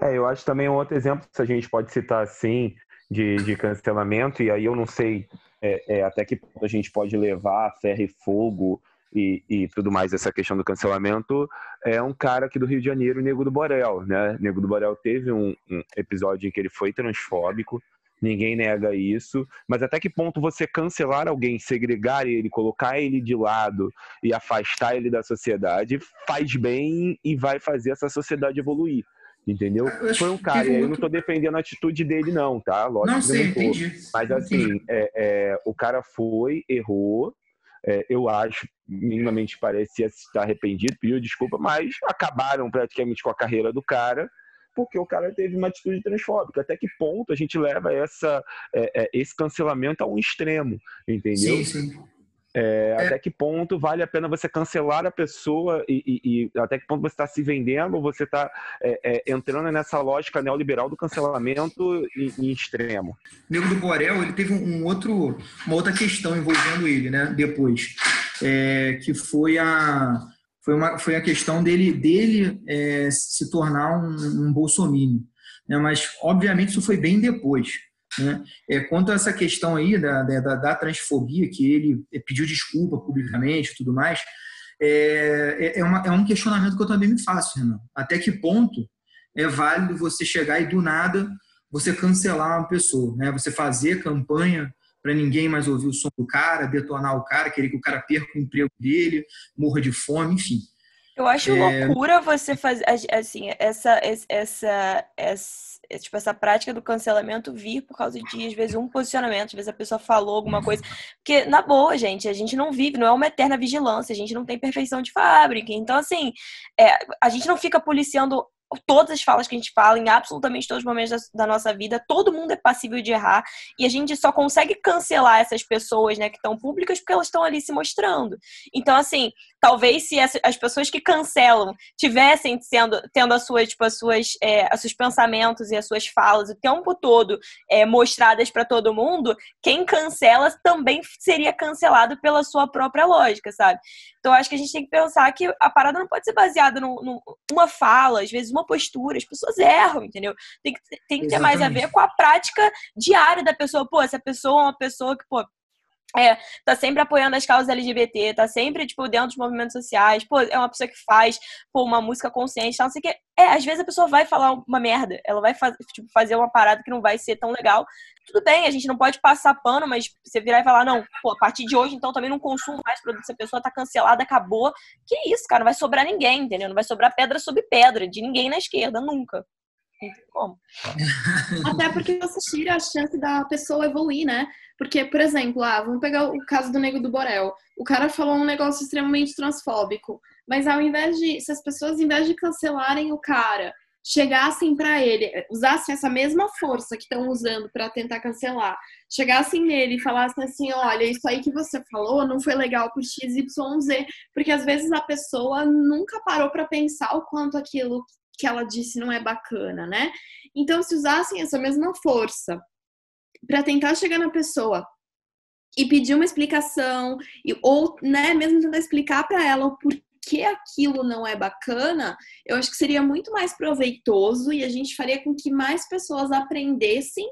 É, eu acho também um outro exemplo, se a gente pode citar assim, de, de cancelamento, e aí eu não sei é, é, até que ponto a gente pode levar ferro e fogo e, e, tudo mais, essa questão do cancelamento, é um cara aqui do Rio de Janeiro, Nego do Borel, né? Nego do Borel teve um, um episódio em que ele foi transfóbico, ninguém nega isso, mas até que ponto você cancelar alguém, segregar ele, colocar ele de lado e afastar ele da sociedade faz bem e vai fazer essa sociedade evoluir. Entendeu? Foi um cara, e aí eu não tô defendendo a atitude dele, não, tá? Lógico não, sei, entendi. Mas assim, é, é, o cara foi, errou, é, eu acho, minimamente parecia estar arrependido, pediu desculpa, mas acabaram praticamente com a carreira do cara, porque o cara teve uma atitude transfóbica. Até que ponto a gente leva essa, é, é, esse cancelamento a um extremo, entendeu? Sim, sim. É, é. Até que ponto vale a pena você cancelar a pessoa e, e, e até que ponto você está se vendendo ou você está é, é, entrando nessa lógica neoliberal do cancelamento em, em extremo? O Nego do Borel, ele teve um outro, uma outra questão envolvendo ele, né, depois, é, que foi a, foi, uma, foi a questão dele, dele é, se tornar um, um bolsominion. Né, mas, obviamente, isso foi bem depois. Né? É, quanto a essa questão aí da, da, da transfobia, que ele pediu desculpa publicamente e tudo mais, é, é, é, uma, é um questionamento que eu também me faço, Renan. Até que ponto é válido você chegar e do nada você cancelar uma pessoa, né? Você fazer campanha para ninguém mais ouvir o som do cara, detonar o cara, querer que o cara perca o emprego dele, morra de fome, enfim. Eu acho é... loucura você fazer assim essa essa essa tipo essa prática do cancelamento vir por causa de às vezes um posicionamento, às vezes a pessoa falou alguma coisa, porque na boa, gente, a gente não vive, não é uma eterna vigilância, a gente não tem perfeição de fábrica, então assim, é, a gente não fica policiando todas as falas que a gente fala, em absolutamente todos os momentos da, da, nossa vida, todo mundo é passível de errar e a gente só consegue cancelar essas pessoas, né, que estão públicas porque elas estão ali se mostrando. Então, assim, talvez se as, as pessoas que cancelam tivessem sendo, tendo as suas, tipo, as suas, é, os seus pensamentos e as suas falas o tempo todo é, mostradas para todo mundo, quem cancela também seria cancelado pela sua própria lógica, sabe? Então, acho que a gente tem que pensar que a parada não pode ser baseada numa fala, às vezes uma postura. As pessoas erram, entendeu? Tem que, tem que ter mais a ver com a prática diária da pessoa. Pô, essa pessoa é uma pessoa que, pô, é, tá sempre apoiando as causas LGBT, tá sempre, tipo, dentro dos movimentos sociais, pô, é uma pessoa que faz, pô, uma música consciente, não sei o que. É, às vezes a pessoa vai falar uma merda, ela vai tipo, fazer uma parada que não vai ser tão legal. Tudo bem, a gente não pode passar pano, mas você virar e falar, não, pô, a partir de hoje, então, também não consumo mais produto dessa pessoa, tá cancelada, acabou. Que isso, cara, não vai sobrar ninguém, entendeu? Não vai sobrar pedra sobre pedra, de ninguém na esquerda, nunca. Não tem como. Até porque você tira a chance da pessoa evoluir, né? Porque, por exemplo, ah, vamos pegar o caso do Nego do Borel. O cara falou um negócio extremamente transfóbico, mas ao invés de, se as pessoas, ao invés de cancelarem o cara, chegassem para ele, usassem essa mesma força que estão usando para tentar cancelar, chegassem nele e falassem assim: olha, isso aí que você falou não foi legal por XYZ, porque às vezes a pessoa nunca parou para pensar o quanto aquilo que ela disse não é bacana, né? Então, se usassem essa mesma força para tentar chegar na pessoa e pedir uma explicação, e, ou né, mesmo tentar explicar para ela o porquê aquilo não é bacana, eu acho que seria muito mais proveitoso e a gente faria com que mais pessoas aprendessem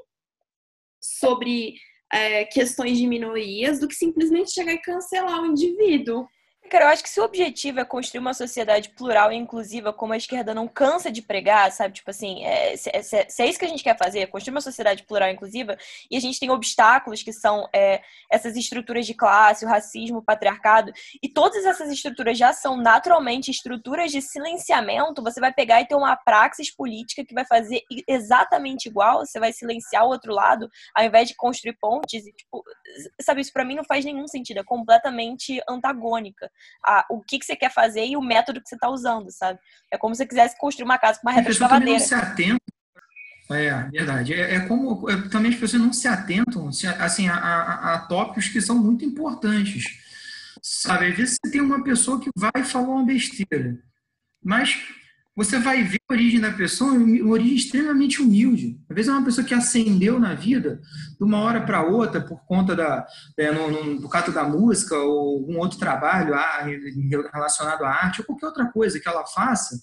sobre é, questões de minorias do que simplesmente chegar e cancelar o indivíduo. Cara, eu acho que se o objetivo é construir uma sociedade plural e inclusiva, como a esquerda não cansa de pregar, sabe? Tipo assim, é, se, é, se, é isso que a gente quer fazer, construir uma sociedade plural e inclusiva, e a gente tem obstáculos que são é, essas estruturas de classe, o racismo, o patriarcado, e todas essas estruturas já são naturalmente estruturas de silenciamento, você vai pegar e ter uma praxis política que vai fazer exatamente igual, você vai silenciar o outro lado, ao invés de construir pontes, e, tipo, sabe, isso para mim não faz nenhum sentido, é completamente antagônica a, o que, que você quer fazer e o método que você está usando, sabe? É como se você quisesse construir uma casa com uma reta de cavadeira. Não se atenta. É, verdade. É, é como é, também as pessoas não se atentam assim, a, a, a tópicos que são muito importantes. Sabe, às vezes você tem uma pessoa que vai falar uma besteira, mas você vai ver a origem da pessoa, uma origem extremamente humilde. Às vezes é uma pessoa que ascendeu na vida de uma hora para outra por conta da, é, no, no, do caso da música ou algum outro trabalho relacionado à arte ou qualquer outra coisa que ela faça.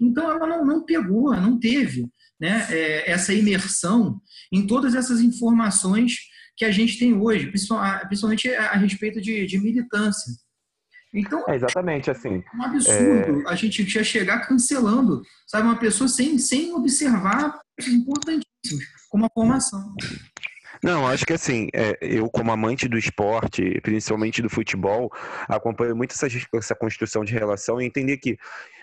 Então ela não, não pegou, não teve né, é, essa imersão em todas essas informações que a gente tem hoje, principalmente a, a respeito de, de militância. Então, é exatamente assim. É um absurdo é... a gente já chegar cancelando, sabe, uma pessoa sem, sem observar importantíssimos, como a formação. Não, acho que assim, é, eu como amante do esporte, principalmente do futebol, acompanho muito essa, essa construção de relação e entender que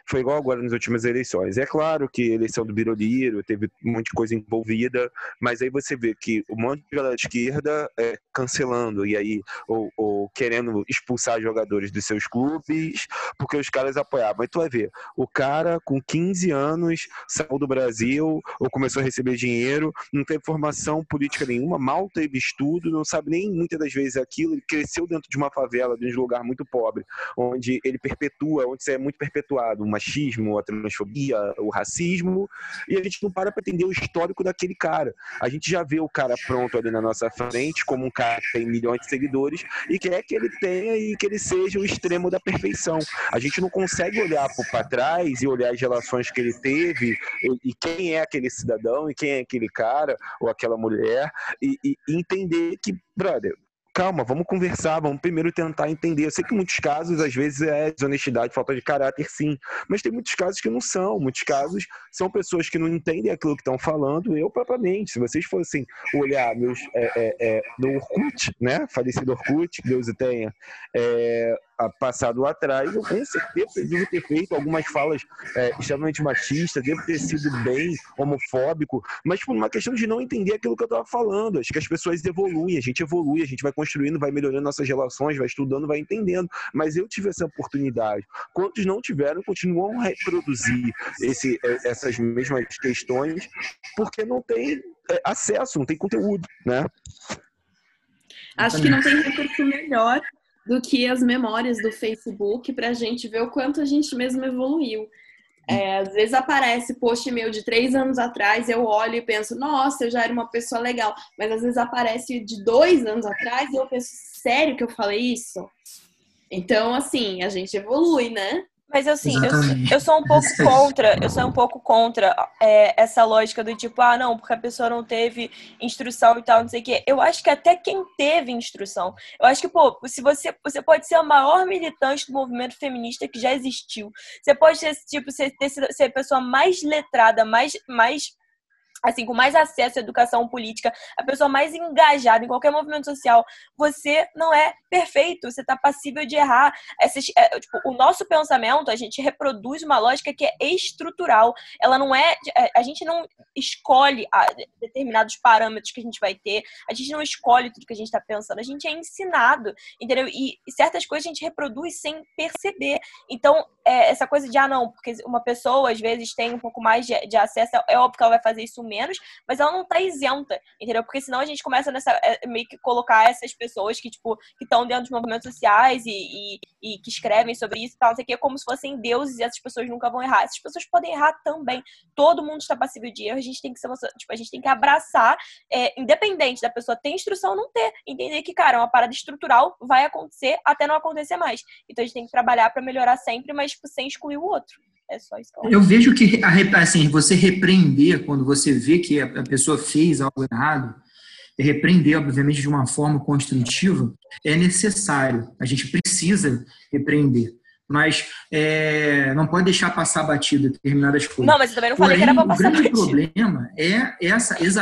foi igual agora nas últimas eleições. É claro que a eleição do Biroliro teve de coisa envolvida, mas aí você vê que um monte de galera de esquerda é, cancelando e aí ou, ou, querendo expulsar jogadores dos seus clubes porque os caras apoiavam. Aí tu vai ver, o cara com 15 anos saiu do Brasil ou começou a receber dinheiro, não tem formação política nenhuma, mal teve estudo, não sabe nem muitas das vezes aquilo, ele cresceu dentro de uma favela, de um lugar muito pobre, onde ele perpetua, onde isso é muito perpetuado, machismo, a transfobia, o racismo, e a gente não para para entender o histórico daquele cara. A gente já vê o cara pronto ali na nossa frente, como um cara que tem milhões de seguidores, e quer que ele tenha e que ele seja o extremo da perfeição. A gente não consegue olhar para trás e olhar as relações que ele teve, e, e, quem é aquele cidadão, e quem é aquele cara, ou aquela mulher, e, e entender que, brother, calma, vamos conversar, vamos primeiro tentar entender. Eu sei que em muitos casos, às vezes, é desonestidade, falta de caráter, sim. Mas tem muitos casos que não são. Muitos casos são pessoas que não entendem aquilo que estão falando. Eu, propriamente, se vocês fossem olhar meus, é, é, é, no Orkut, né? Falecido Orkut, que Deus o tenha, é, passado atrás, eu com certeza devo ter feito algumas falas é, extremamente machistas, devo ter sido bem homofóbico, mas por uma questão de não entender aquilo que eu estava falando. Acho que as pessoas evoluem, a gente evolui, a gente vai construindo, vai melhorando nossas relações, vai estudando, vai entendendo. Mas eu tive essa oportunidade. Quantos não tiveram, continuam a reproduzir esse, é, essas mesmas questões, porque não tem é, acesso, não tem conteúdo, né? Acho que não tem recurso melhor do que as memórias do Facebook para a gente ver o quanto a gente mesmo evoluiu. É, às vezes aparece post meu de três anos atrás, eu olho e penso, nossa, eu já era uma pessoa legal. Mas às vezes aparece de dois anos atrás e eu penso, sério que eu falei isso? Então, assim, a gente evolui, né? Mas assim, eu, eu, sou um pouco contra, eu sou um pouco contra é, essa lógica do tipo, ah, não, porque a pessoa não teve instrução e tal, não sei o quê. Eu acho que até quem teve instrução, eu acho que, pô, se você, você pode ser a maior militante do movimento feminista que já existiu. Você pode ser, tipo, ser, ter, ser a pessoa mais letrada, mais, mais assim, com mais acesso à educação política, a pessoa mais engajada em qualquer movimento social, você não é perfeito, você está passível de errar. Essas, é, tipo, o nosso pensamento, a gente reproduz uma lógica que é estrutural. Ela não é. é a gente não escolhe a, determinados parâmetros que a gente vai ter, a gente não escolhe tudo que a gente está pensando, a gente é ensinado, entendeu? E, e, certas coisas a gente reproduz sem perceber. Então, é, essa coisa de, ah, não, porque uma pessoa às vezes tem um pouco mais de, de acesso, é óbvio que ela vai fazer isso mesmo menos, mas ela não tá isenta, entendeu? Porque senão a gente começa nessa, é, meio que colocar essas pessoas que, tipo, que estão dentro dos movimentos sociais e, e, e, que escrevem sobre isso e tal, sei que, como se fossem deuses e essas pessoas nunca vão errar. Essas pessoas podem errar também. Todo mundo está passível de erro, a gente tem que ser, tipo, a gente tem que abraçar, é, independente da pessoa ter instrução ou não ter, entender que, cara, é uma parada estrutural vai acontecer até não acontecer mais. Então a gente tem que trabalhar para melhorar sempre, mas tipo, sem excluir o outro. É só isso. Eu vejo que assim, você repreender quando você vê que a pessoa fez algo errado, repreender, obviamente, de uma forma construtiva, é necessário. A gente precisa repreender. Mas é, não pode deixar passar batido determinadas coisas. Não, mas eu também não falei Porém, que era para passar batido. O grande problema é essa. Exa...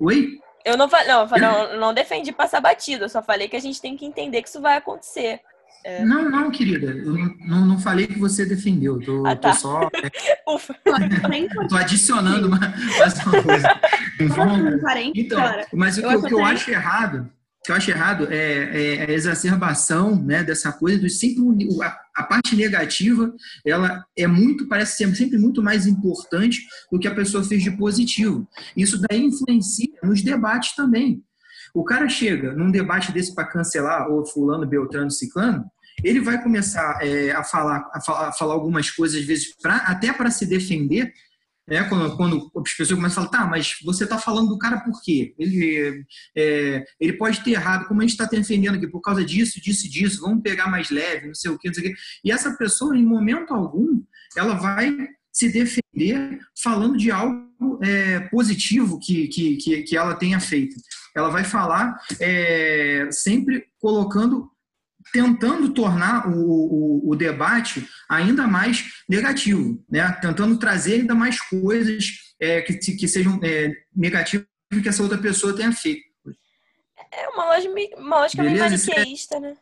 Oi? Eu não, não, não, não defendi passar batido, eu só falei que a gente tem que entender que isso vai acontecer. É... Não, não, querida. Eu não, não, falei que você defendeu. Tô, ah, tá. tô só. Ufa. tô adicionando uma, mais uma coisa. Então, mas o que, eu, que eu acho errado, que eu acho errado é, é a exacerbação né, dessa coisa do sempre a, a, parte negativa ela é muito parece ser sempre muito mais importante do que a pessoa fez de positivo. Isso daí influencia nos debates também. O cara chega num debate desse para cancelar o fulano, beltrano, ciclano, ele vai começar é, a, falar, a, falar, algumas coisas, às vezes, pra, até para se defender, né? Quando, quando as pessoas começam a falar, tá, mas você está falando do cara por quê? Ele, é, ele pode ter errado, como a gente está defendendo aqui, por causa disso, disso e disso, vamos pegar mais leve, não sei o quê, não sei o quê. E essa pessoa, em momento algum, ela vai se defender falando de algo é, positivo que, que, que, que, ela tenha feito. Ela vai falar é, sempre colocando, tentando tornar o, o, o, debate ainda mais negativo, né? tentando trazer ainda mais coisas é, que, que sejam é, negativas que essa outra pessoa tenha feito. É uma lógica, uma lógica meio é maniqueísta, né?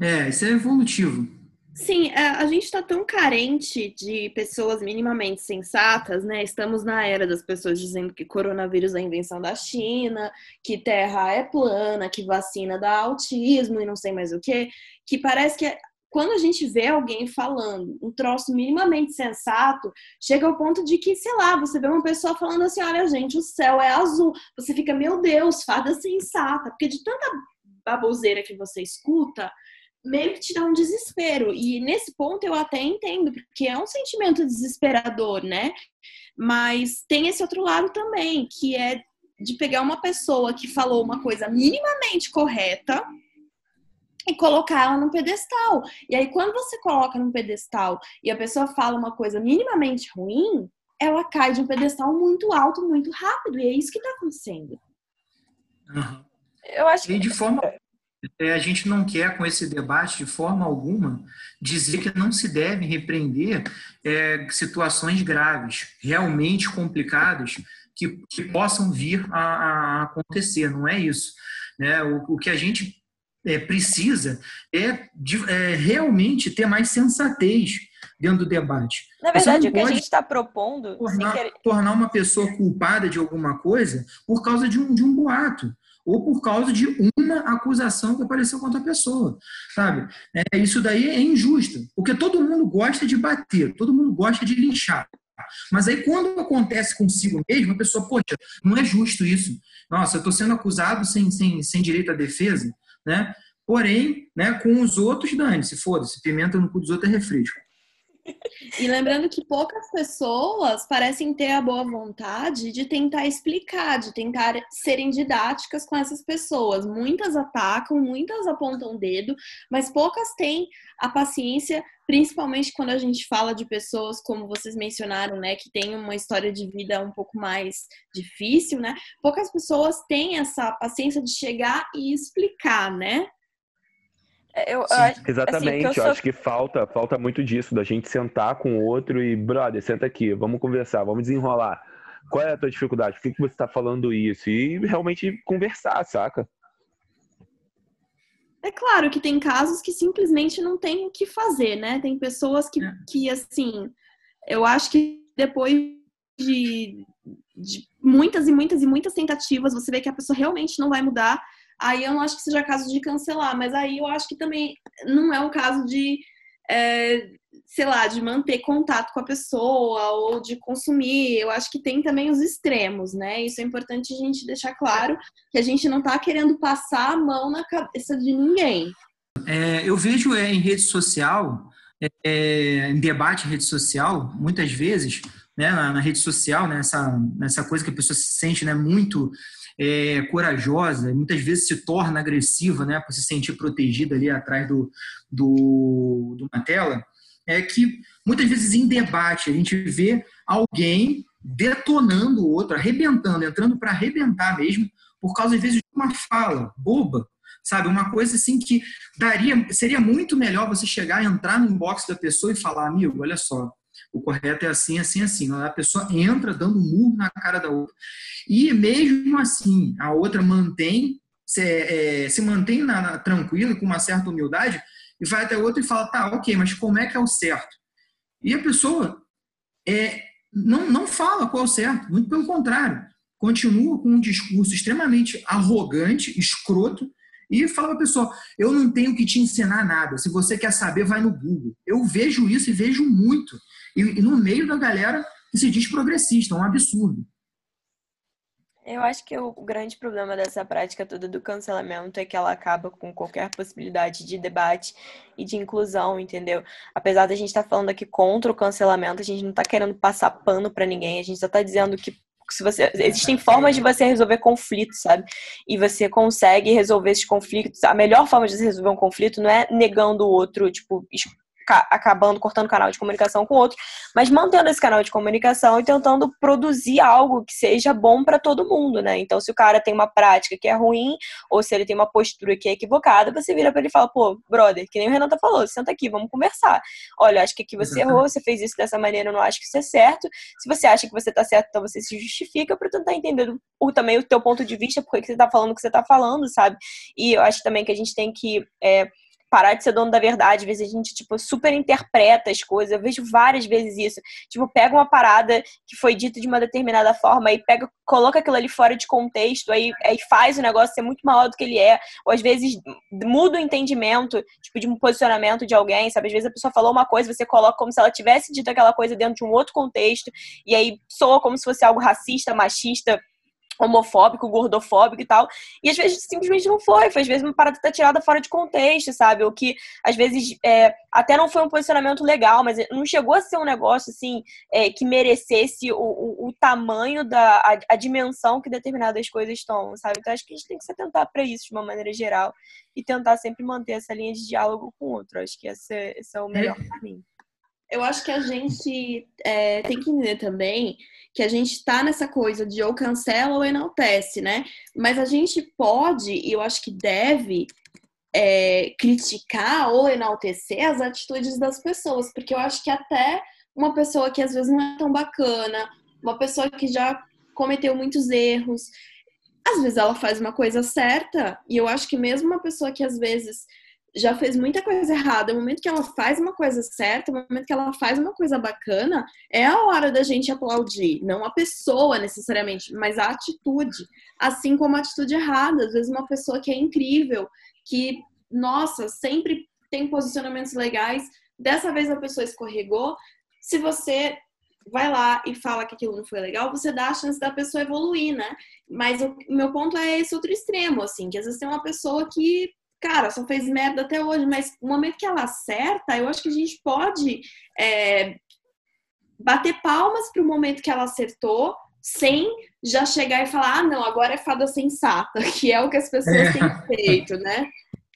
É, isso é evolutivo. Sim, é, a gente está tão carente de pessoas minimamente sensatas, né? Estamos na era das pessoas dizendo que coronavírus é invenção da China, que terra é plana, que vacina dá autismo e não sei mais o que, que parece que quando a gente vê alguém falando um troço minimamente sensato, chega ao ponto de que, sei lá, você vê uma pessoa falando assim: olha, gente, o céu é azul. Você fica, meu Deus, fada sensata, porque de tanta baboseira que você escuta meio que te dá um desespero. E nesse ponto eu até entendo, porque é um sentimento desesperador, né? Mas tem esse outro lado também, que é de pegar uma pessoa que falou uma coisa minimamente correta e colocar ela num pedestal. E aí, quando você coloca num pedestal e a pessoa fala uma coisa minimamente ruim, ela cai de um pedestal muito alto, muito rápido. E é isso que está acontecendo. Uhum. Eu acho que. E de forma é, a gente não quer, com esse debate, de forma alguma, dizer que não se devem repreender é, situações graves, realmente complicadas, que, que possam vir a, a, acontecer. Não é isso. Né? O, o que a gente é, precisa é, de, é, realmente ter mais sensatez dentro do debate. Na verdade, o que a gente está propondo... Tornar, querer... tornar uma pessoa culpada de alguma coisa por causa de um, de um boato ou por causa de uma acusação que apareceu contra a pessoa, sabe? É, isso daí é injusto, porque todo mundo gosta de bater, todo mundo gosta de linchar. Mas aí, quando acontece consigo mesmo, a pessoa, poxa, não é justo isso. Nossa, eu estou sendo acusado sem, sem, sem direito à defesa, né? Porém, né, com os outros, dane-se, foda-se, pimenta no cu dos outros é refresco. E lembrando que poucas pessoas parecem ter a boa vontade de tentar explicar, de tentar serem didáticas com essas pessoas. Muitas atacam, muitas apontam o dedo, mas poucas têm a paciência, principalmente quando a gente fala de pessoas, como vocês mencionaram, né, que têm uma história de vida um pouco mais difícil, né? Poucas pessoas têm essa paciência de chegar e explicar, né? Eu, eu acho, assim, Exatamente, assim, eu, eu acho que falta, falta muito disso, da gente sentar com o outro e, brother, senta aqui, vamos conversar, vamos desenrolar. Qual é a tua dificuldade? Por que, que você está falando isso? E realmente conversar, saca? É claro que tem casos que simplesmente não tem o que fazer, né? Tem pessoas que, é. que assim, eu acho que depois de, de muitas e muitas e muitas tentativas, você vê que a pessoa realmente não vai mudar aí eu não acho que seja caso de cancelar, mas aí eu acho que também não é o caso de é, sei lá, de manter contato com a pessoa ou de consumir. Eu acho que tem também os extremos, né? Isso é importante a gente deixar claro que a gente não está querendo passar a mão na cabeça de ninguém. É, eu vejo é, em rede social, é, em debate em rede social, muitas vezes, né, na, na, rede social, nessa, né, nessa coisa que a pessoa se sente né, muito é, corajosa, muitas vezes se torna agressiva, né, por se sentir protegida ali atrás do, do, de uma tela, é que muitas vezes em debate a gente vê alguém detonando o outro, arrebentando, entrando para arrebentar mesmo, por causa, às vezes, de uma fala boba, sabe? Uma coisa assim que daria, seria muito melhor você chegar, entrar no inbox da pessoa e falar, amigo, olha só, o correto é assim, assim, assim. A pessoa entra dando um murro na cara da outra. E mesmo assim, a outra mantém, se, é, se mantém na, na, tranquila, com uma certa humildade, e vai até o outro e fala, tá, ok, mas como é que é o certo? E a pessoa é, não, não fala qual é o certo, muito pelo contrário. Continua com um discurso extremamente arrogante, escroto, e fala para a pessoa: eu não tenho que te ensinar nada. Se você quer saber, vai no Google. Eu vejo isso e vejo muito. E, e no meio da galera que se diz progressista, é um absurdo. Eu acho que o grande problema dessa prática toda do cancelamento é que ela acaba com qualquer possibilidade de debate e de inclusão, entendeu? Apesar da gente estar tá falando aqui contra o cancelamento, a gente não está querendo passar pano para ninguém, a gente só está dizendo que se você existem formas de você resolver conflitos, sabe? E você consegue resolver esses conflitos. A melhor forma de você resolver um conflito não é negando o outro, tipo, acabando cortando canal de comunicação com outro, mas mantendo esse canal de comunicação e tentando produzir algo que seja bom para todo mundo, né? Então, se o cara tem uma prática que é ruim ou se ele tem uma postura que é equivocada, você vira para ele e fala: "Pô, brother, que nem o Renata falou, senta aqui, vamos conversar. Olha, acho que aqui você errou, você fez isso dessa maneira, eu não acho que isso é certo. Se você acha que você tá certo, então você se justifica para tentar entender o, também o teu ponto de vista, por que você tá falando o que você tá falando, sabe? E eu acho também que a gente tem que é, parar de ser dono da verdade. Às vezes a gente, tipo, super interpreta as coisas. Eu vejo várias vezes isso. Tipo, pega uma parada que foi dita de uma determinada forma e pega, coloca aquilo ali fora de contexto, aí, aí faz o negócio ser muito maior do que ele é. Ou às vezes muda o entendimento, tipo, de um posicionamento de alguém, sabe? Às vezes a pessoa falou uma coisa, você coloca como se ela tivesse dito aquela coisa dentro de um outro contexto, e aí soa como se fosse algo racista, machista, homofóbico, gordofóbico e tal. E às vezes simplesmente não foi, foi às vezes uma parada tá tirada fora de contexto, sabe? O que às vezes é, até não foi um posicionamento legal, mas não chegou a ser um negócio assim é, que merecesse o, o, o, tamanho da a, a, dimensão que determinadas coisas tomam, sabe? Então acho que a gente tem que se atentar para isso de uma maneira geral e tentar sempre manter essa linha de diálogo com o outro. Acho que esse, esse é o melhor caminho. Eu acho que a gente é, tem que entender também que a gente está nessa coisa de ou cancela ou enaltece, né? Mas a gente pode, e eu acho que deve, é, criticar ou enaltecer as atitudes das pessoas, porque eu acho que até uma pessoa que às vezes não é tão bacana, uma pessoa que já cometeu muitos erros, às vezes ela faz uma coisa certa, e eu acho que mesmo uma pessoa que às vezes já fez muita coisa errada, no momento que ela faz uma coisa certa, no momento que ela faz uma coisa bacana, é a hora da gente aplaudir. Não a pessoa necessariamente, mas a atitude. Assim como a atitude errada. Às vezes, uma pessoa que é incrível, que, nossa, sempre tem posicionamentos legais, dessa vez a pessoa escorregou. Se você vai lá e fala que aquilo não foi legal, você dá a chance da pessoa evoluir, né? Mas o meu ponto é esse outro extremo, assim, que às vezes tem uma pessoa que cara, só fez merda até hoje, mas no momento que ela acerta, eu acho que a gente pode é, bater palmas para o momento que ela acertou, sem já chegar e falar, ah, não, agora é fada sensata, que é o que as pessoas é. têm feito, né?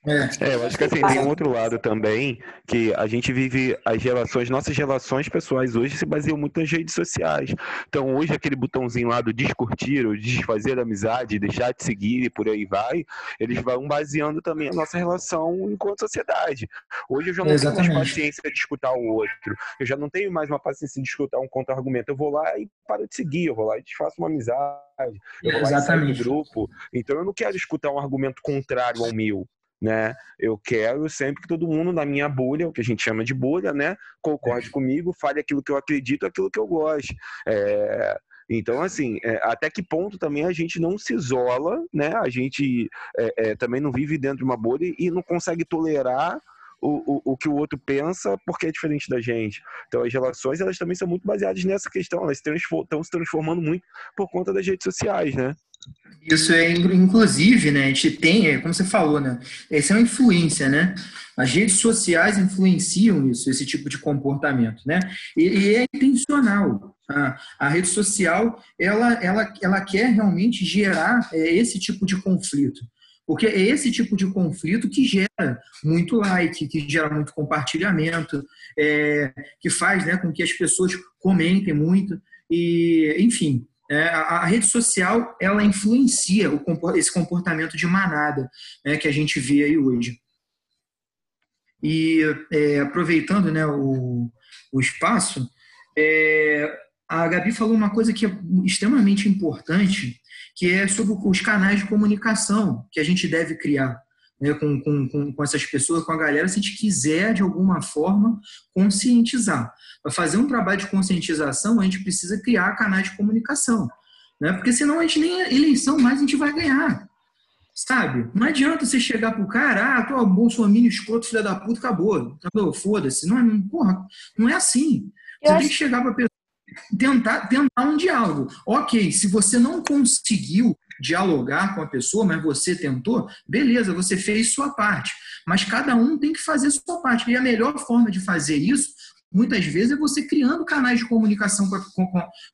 É. é, eu acho que assim, tem um outro lado também, que a gente vive as relações, nossas relações pessoais hoje se baseiam muito nas redes sociais. Então, hoje, aquele botãozinho lá do descurtir, ou desfazer amizade, deixar de seguir e por aí vai, eles vão baseando também a nossa relação enquanto sociedade. Hoje eu já não Exatamente. tenho mais paciência de escutar o outro, eu já não tenho mais uma paciência de escutar um contra-argumento. Eu vou lá e paro de seguir, eu vou lá e desfaço uma amizade, eu vou Exatamente. lá e saio do grupo. Então, eu não quero escutar um argumento contrário ao meu né? Eu quero sempre que todo mundo na minha bolha, o que a gente chama de bolha, né, concorde comigo, fale aquilo que eu acredito, aquilo que eu gosto. É... Então, assim, é, até que ponto também a gente não se isola, né? A gente é, é, também não vive dentro de uma bolha e não consegue tolerar o, o, o que o outro pensa porque é diferente da gente. Então as relações elas também são muito baseadas nessa questão, elas estão se transformando muito por conta das redes sociais, né? Isso é, inclusive, né, a gente tem, é, como você falou, né, essa é uma influência, né? As redes sociais influenciam isso, esse tipo de comportamento, né? E, e é intencional. A, a, rede social, ela, ela, ela quer realmente gerar é, esse tipo de conflito. Porque é esse tipo de conflito que gera muito like, que gera muito compartilhamento, é, que faz né, com que as pessoas comentem muito. E, enfim, é, a, a, rede social ela influencia o, esse comportamento de manada né, que a gente vê aí hoje. E é, aproveitando né, o, o espaço, é, a Gabi falou uma coisa que é extremamente importante, que é sobre os canais de comunicação que a gente deve criar né, com, com, com essas pessoas, com a galera, se a gente quiser, de alguma forma, conscientizar. Para fazer um trabalho de conscientização, a gente precisa criar canais de comunicação. Né? Porque senão a gente nem a eleição mais a gente vai ganhar. Sabe? Não adianta você chegar pro cara, ah, tu é bolsominion escroto, filha da puta, acabou. Foda-se. Não, é, porra, não é assim. Você tem que chegar pra pessoa tentar, tentar um diálogo. Ok, se você não conseguiu dialogar com a pessoa, mas você tentou, beleza, você fez sua parte. Mas cada um tem que fazer sua parte. E a melhor forma de fazer isso muitas vezes é você criando canais de comunicação com,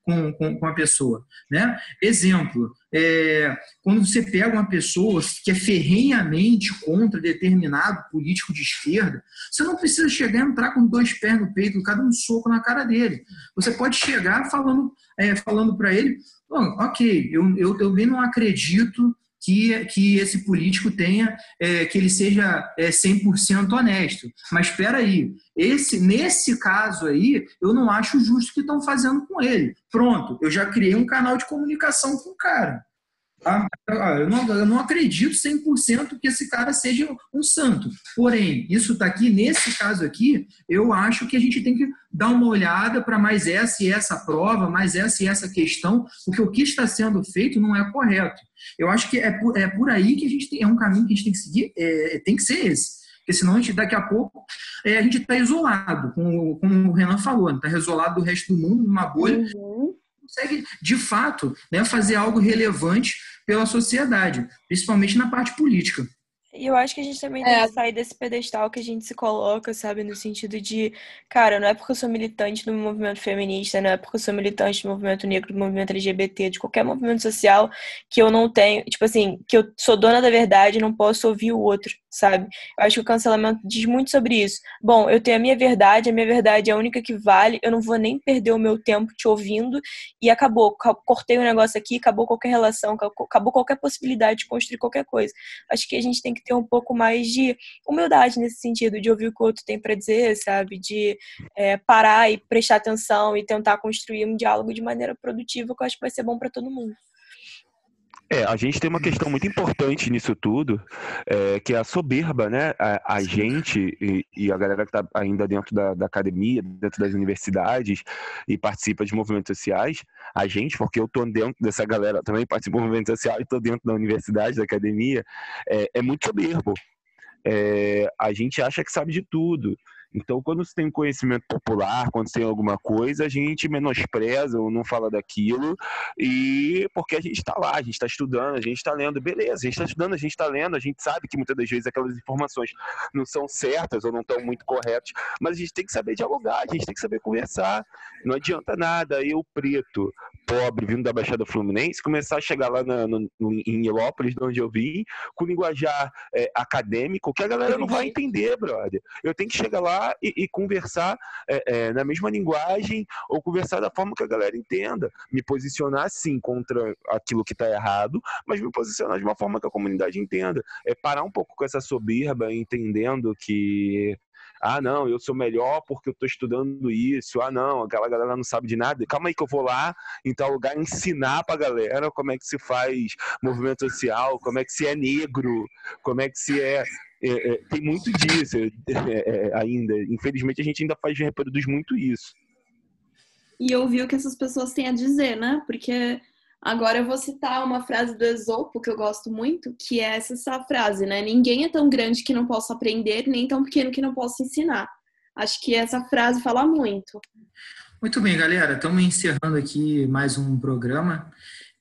com, com, com a pessoa. Né? Exemplo, é, quando você pega uma pessoa que é ferrenhamente contra determinado político de esquerda, você não precisa chegar e entrar com dois pés no peito, cada um soco na cara dele. Você pode chegar falando, é, falando para ele, ok, eu, eu também não acredito que, que esse político tenha, é, que ele seja é, 100% honesto. Mas espera aí, esse, nesse caso aí, eu não acho justo o que estão fazendo com ele. Pronto, eu já criei um canal de comunicação com o cara. Tá? Eu, não, eu não acredito 100% que esse cara seja um santo. Porém, isso está aqui, nesse caso aqui, eu acho que a gente tem que dar uma olhada para mais essa e essa prova, mais essa e essa questão, porque o que está sendo feito não é correto. Eu acho que é por, é por aí que a gente tem, é um caminho que a gente tem que seguir, é, tem que ser esse. Porque senão a gente, daqui a pouco é, a gente está isolado, como, como o Renan falou, está isolado do resto do mundo, numa bolha. Uhum. Consegue, de fato, né, fazer algo relevante pela sociedade, principalmente na parte política. E eu acho que a gente também é. tem que sair desse pedestal que a gente se coloca, sabe? No sentido de, cara, não é porque eu sou militante do movimento feminista, não é porque eu sou militante do movimento negro, do movimento LGBT, de qualquer movimento social, que eu não tenho, tipo assim, que eu sou dona da verdade e não posso ouvir o outro, sabe? Eu acho que o cancelamento diz muito sobre isso. Bom, eu tenho a minha verdade, a minha verdade é a única que vale, eu não vou nem perder o meu tempo te ouvindo e acabou. Cortei o um negócio aqui, acabou qualquer relação, acabou qualquer possibilidade de construir qualquer coisa. Acho que a gente tem que ter um pouco mais de humildade nesse sentido, de ouvir o que o outro tem para dizer, sabe? De é, parar e prestar atenção e tentar construir um diálogo de maneira produtiva, que eu acho que vai ser bom para todo mundo. É, a gente tem uma questão muito importante nisso tudo, é, que é a soberba, né? A, a gente e, e, a galera que está ainda dentro da, da, academia, dentro das universidades e participa de movimentos sociais, a gente, porque eu estou dentro dessa galera também, participo de movimentos sociais e estou dentro da universidade, da academia, é, é muito soberbo. É, a gente acha que sabe de tudo. Então, quando você tem conhecimento popular, quando você tem alguma coisa, a gente menospreza ou não fala daquilo, e porque a gente está lá, a gente está estudando, a gente está lendo, beleza, a gente está estudando, a gente está lendo, a gente sabe que muitas das vezes aquelas informações não são certas ou não estão muito corretas, mas a gente tem que saber dialogar, a gente tem que saber conversar. Não adianta nada eu, preto, pobre, vindo da Baixada Fluminense, começar a chegar lá na, no, em Ilópolis, de onde eu vim, com linguajar é, acadêmico, que a galera não vai entender, brother. Eu tenho que chegar lá e, e conversar é, é, na mesma linguagem ou conversar da forma que a galera entenda. Me posicionar, sim, contra aquilo que está errado, mas me posicionar de uma forma que a comunidade entenda. É parar um pouco com essa soberba, entendendo que ah, não, eu sou melhor porque eu estou estudando isso. Ah, não, aquela galera não sabe de nada. Calma aí que eu vou lá em tal lugar ensinar para a galera como é que se faz movimento social, como é que se é negro, como é que se é é, é, tem muito disso é, é, é, ainda. Infelizmente, a gente ainda faz reproduz muito isso. E ouvir o que essas pessoas têm a dizer, né? Porque Agora eu vou citar uma frase do Esopo que eu gosto muito, que é essa, essa frase, né? Ninguém é tão grande que não possa aprender, nem tão pequeno que não possa ensinar. Acho que essa frase fala muito. Muito bem, galera. Estamos encerrando aqui mais um programa.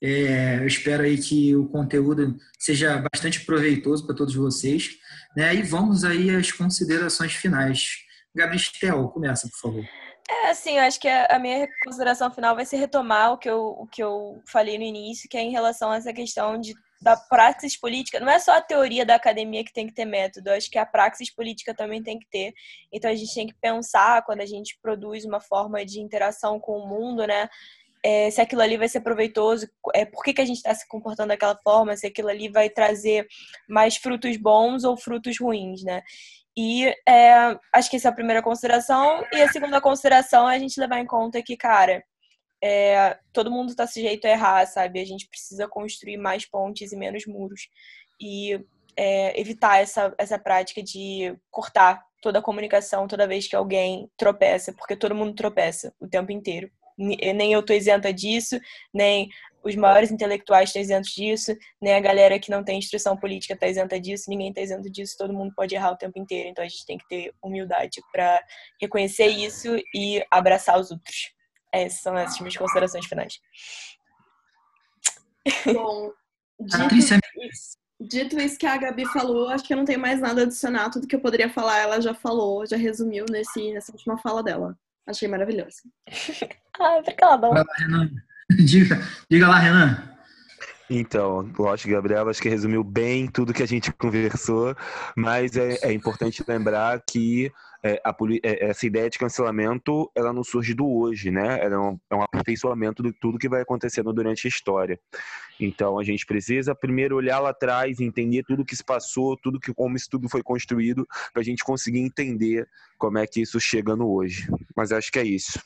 É, eu espero aí que o conteúdo seja bastante proveitoso para todos vocês. Né? E vamos aí às considerações finais. Gabriel, começa, por favor. É, assim, eu acho que a minha consideração final vai ser retomar o que eu, o que eu falei no início, que é em relação a essa questão de, da praxis política. Não é só a teoria da academia que tem que ter método, eu acho que a praxis política também tem que ter. Então a gente tem que pensar, quando a gente produz uma forma de interação com o mundo, né? É, se aquilo ali vai ser proveitoso, é, por que, que a gente está se comportando daquela forma, se aquilo ali vai trazer mais frutos bons ou frutos ruins, né? E é, acho que essa é a primeira consideração. E a segunda consideração é a gente levar em conta que, cara, é, todo mundo está sujeito a errar, sabe? A gente precisa construir mais pontes e menos muros. E é, evitar essa, essa prática de cortar toda a comunicação toda vez que alguém tropeça, porque todo mundo tropeça o tempo inteiro. Nem eu estou isenta disso, nem os maiores intelectuais estão isentos disso, nem a galera que não tem instrução política está isenta disso, ninguém está isento disso, todo mundo pode errar o tempo inteiro, então a gente tem que ter humildade para reconhecer isso e abraçar os outros. Essas são essas minhas considerações finais. Bom, dito, dito isso que a Gabi falou, acho que eu não tenho mais nada a adicionar, tudo que eu poderia falar ela já falou, já resumiu nesse, nessa última fala dela. Achei maravilhoso. ah, obrigada. diga, diga lá, Renan. Então, lógico, Gabriel, acho que resumiu bem tudo que a gente conversou, mas é, é importante lembrar que é, a, é, essa ideia de cancelamento, ela não surge do hoje, né? Ela é um, é um aperfeiçoamento de tudo que vai acontecendo durante a história. Então, a gente precisa primeiro olhar lá atrás, entender tudo que se passou, tudo que como isso tudo foi construído, para a gente conseguir entender como é que isso chega no hoje. Mas acho que é isso.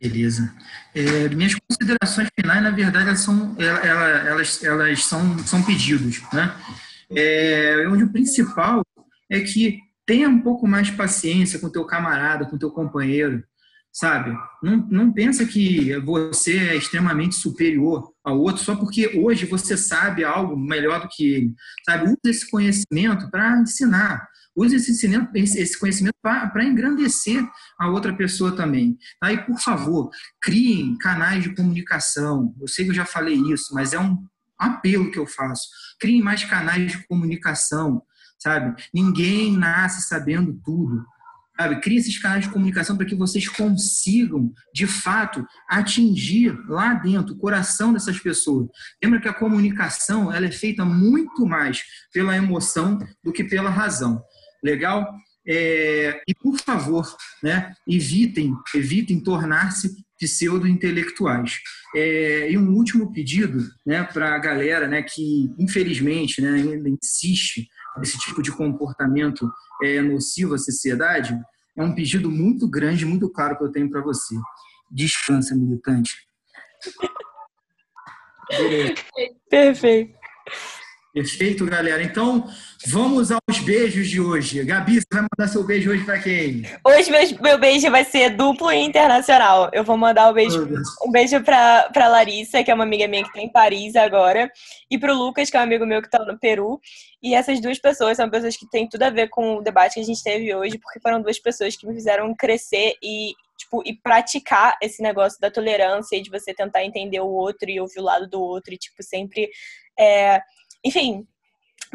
Beleza. É, minhas considerações finais, na verdade, elas são, elas, elas são, são pedidos. Né? É, onde o principal é que tenha um pouco mais de paciência com teu camarada, com teu companheiro, sabe? Não, não pensa que você é extremamente superior ao outro só porque hoje você sabe algo melhor do que ele, sabe? Usa esse conhecimento para ensinar, Use esse conhecimento para engrandecer a outra pessoa também. Tá? E, por favor, criem canais de comunicação. Eu sei que eu já falei isso, mas é um apelo que eu faço. Criem mais canais de comunicação, sabe? Ninguém nasce sabendo tudo. Sabe? Crie esses canais de comunicação para que vocês consigam, de fato, atingir lá dentro o coração dessas pessoas. Lembra que a comunicação ela é feita muito mais pela emoção do que pela razão. Legal? É, e, por favor, né, evitem, evitem tornar-se pseudo-intelectuais. É, e um último pedido né, para a galera né, que, infelizmente, né, ainda insiste nesse tipo de comportamento é, nocivo à sociedade, é um pedido muito grande, muito claro que eu tenho para você. Descansa, militante. Perfeito. Perfeito, galera. Então, vamos aos beijos de hoje. Gabi, você vai mandar seu beijo hoje para quem? Hoje meu, beijo vai ser duplo e internacional. Eu vou mandar um beijo, um beijo para pra Larissa, que é uma amiga minha que está em Paris agora, e para o Lucas, que é um amigo meu que está no Peru. E essas duas pessoas são pessoas que têm tudo a ver com o debate que a gente teve hoje, porque foram duas pessoas que me fizeram crescer e tipo, e praticar esse negócio da tolerância e de você tentar entender o outro e ouvir o lado do outro e, tipo, sempre é, enfim,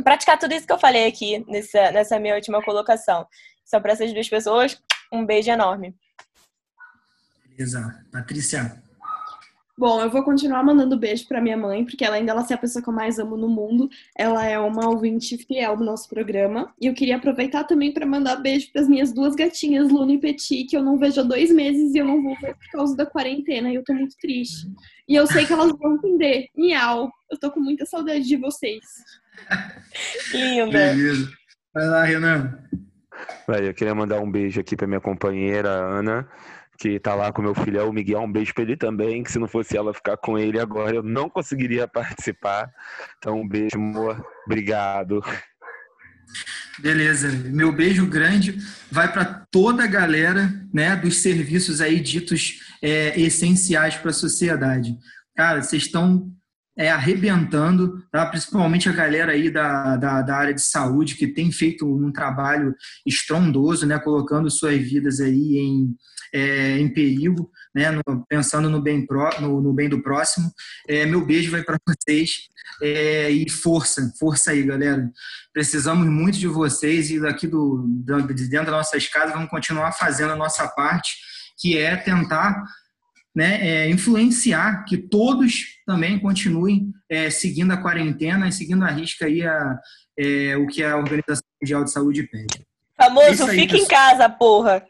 praticar tudo isso que eu falei aqui nessa, nessa minha última colocação. São para essas duas pessoas, um beijo enorme. Beleza. Patrícia. Bom, eu vou continuar mandando beijo para minha mãe, porque ela ainda ela é a pessoa que eu mais amo no mundo. Ela é uma ouvinte fiel do nosso programa. E eu queria aproveitar também para mandar beijo para as minhas duas gatinhas, Luna e Petit, que eu não vejo há dois meses e eu não vou ver por causa da quarentena. E eu tô muito triste. E eu sei que elas vão entender. Miau. Eu tô com muita saudade de vocês. Linda. Beleza. Vai lá, Renan. Eu queria mandar um beijo aqui para minha companheira Ana que tá lá com meu filho, é o Miguel. Um beijo pra ele também, que se não fosse ela ficar com ele agora, eu não conseguiria participar. Então, um beijo, amor. Obrigado. Beleza. Meu beijo grande vai para toda a galera né, dos serviços aí ditos é, essenciais para a sociedade. cara, vocês estão é, arrebentando, tá? principalmente a galera aí da, da, da, área de saúde, que tem feito um trabalho estrondoso, né? colocando suas vidas aí em, é, em perigo, né? No, pensando no bem, pro, no, no bem do próximo. É, meu beijo vai para vocês é, e força, força aí, galera. Precisamos muito de vocês e daqui do, de dentro das nossas casas vamos continuar fazendo a nossa parte, que é tentar né, é, influenciar que todos também continuem é, seguindo a quarentena e seguindo a risca aí a, é, o que a Organização Mundial de Saúde pede. Famoso, aí, fica em casa, porra.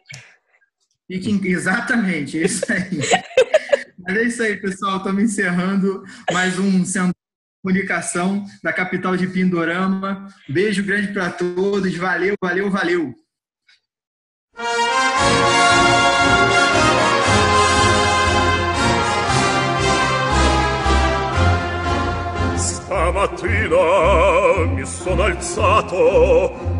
Fiquem, exatamente, é isso aí. Mas é isso aí, pessoal. Estamos encerrando mais um Centro Comunicação da capital de Pindorama. Beijo grande para todos. Valeu, valeu, valeu. mattina mi sono alzato.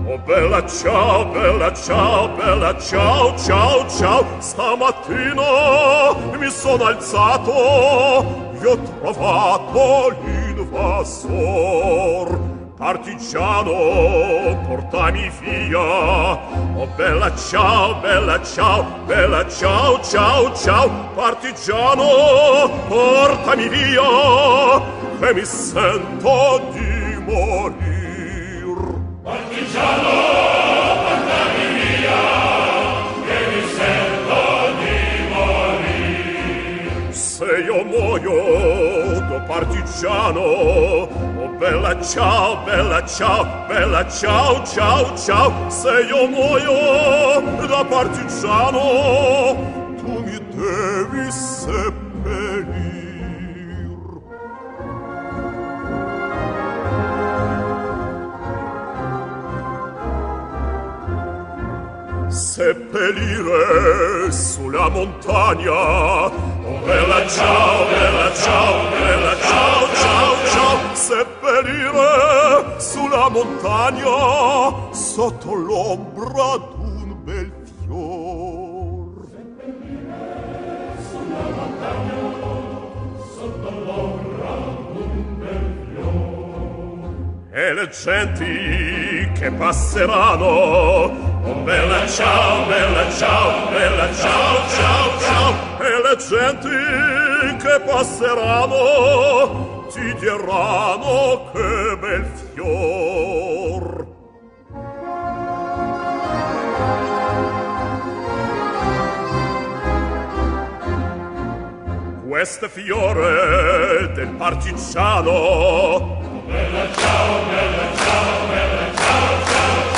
Oh bella ciao, bella ciao, bella ciao, ciao, ciao. Stamattina mi sono alzato. Io ho trovato l'invasor Partigiano, portami via. Oh bella ciao, bella ciao, bella ciao, ciao, ciao. Partigiano, portami via che mi sento di morir. Partigiano, portami via, che mi sento di morir. Se io muoio da partigiano, oh bella ciao, bella ciao, bella ciao, ciao, ciao. Se io muoio da partigiano, seppellire sulla montagna. Oh bella ciao, bella ciao, bella ciao, ciao, ciao, seppellire sulla montagna sotto l'ombra d'un bel fior. Seppellire sulla montagna sotto l'ombra d'un bel fior. E le genti che passeranno Oh, bella ciao, bella ciao, bella ciao, ciao, ciao. E le genti che passeranno ti diranno che bel fior. Questo fiore del partigiano. Oh, bella ciao, bella ciao, bella ciao, ciao, ciao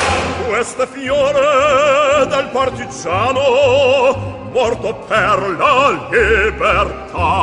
questa fiore del partigiano morto per la libertà.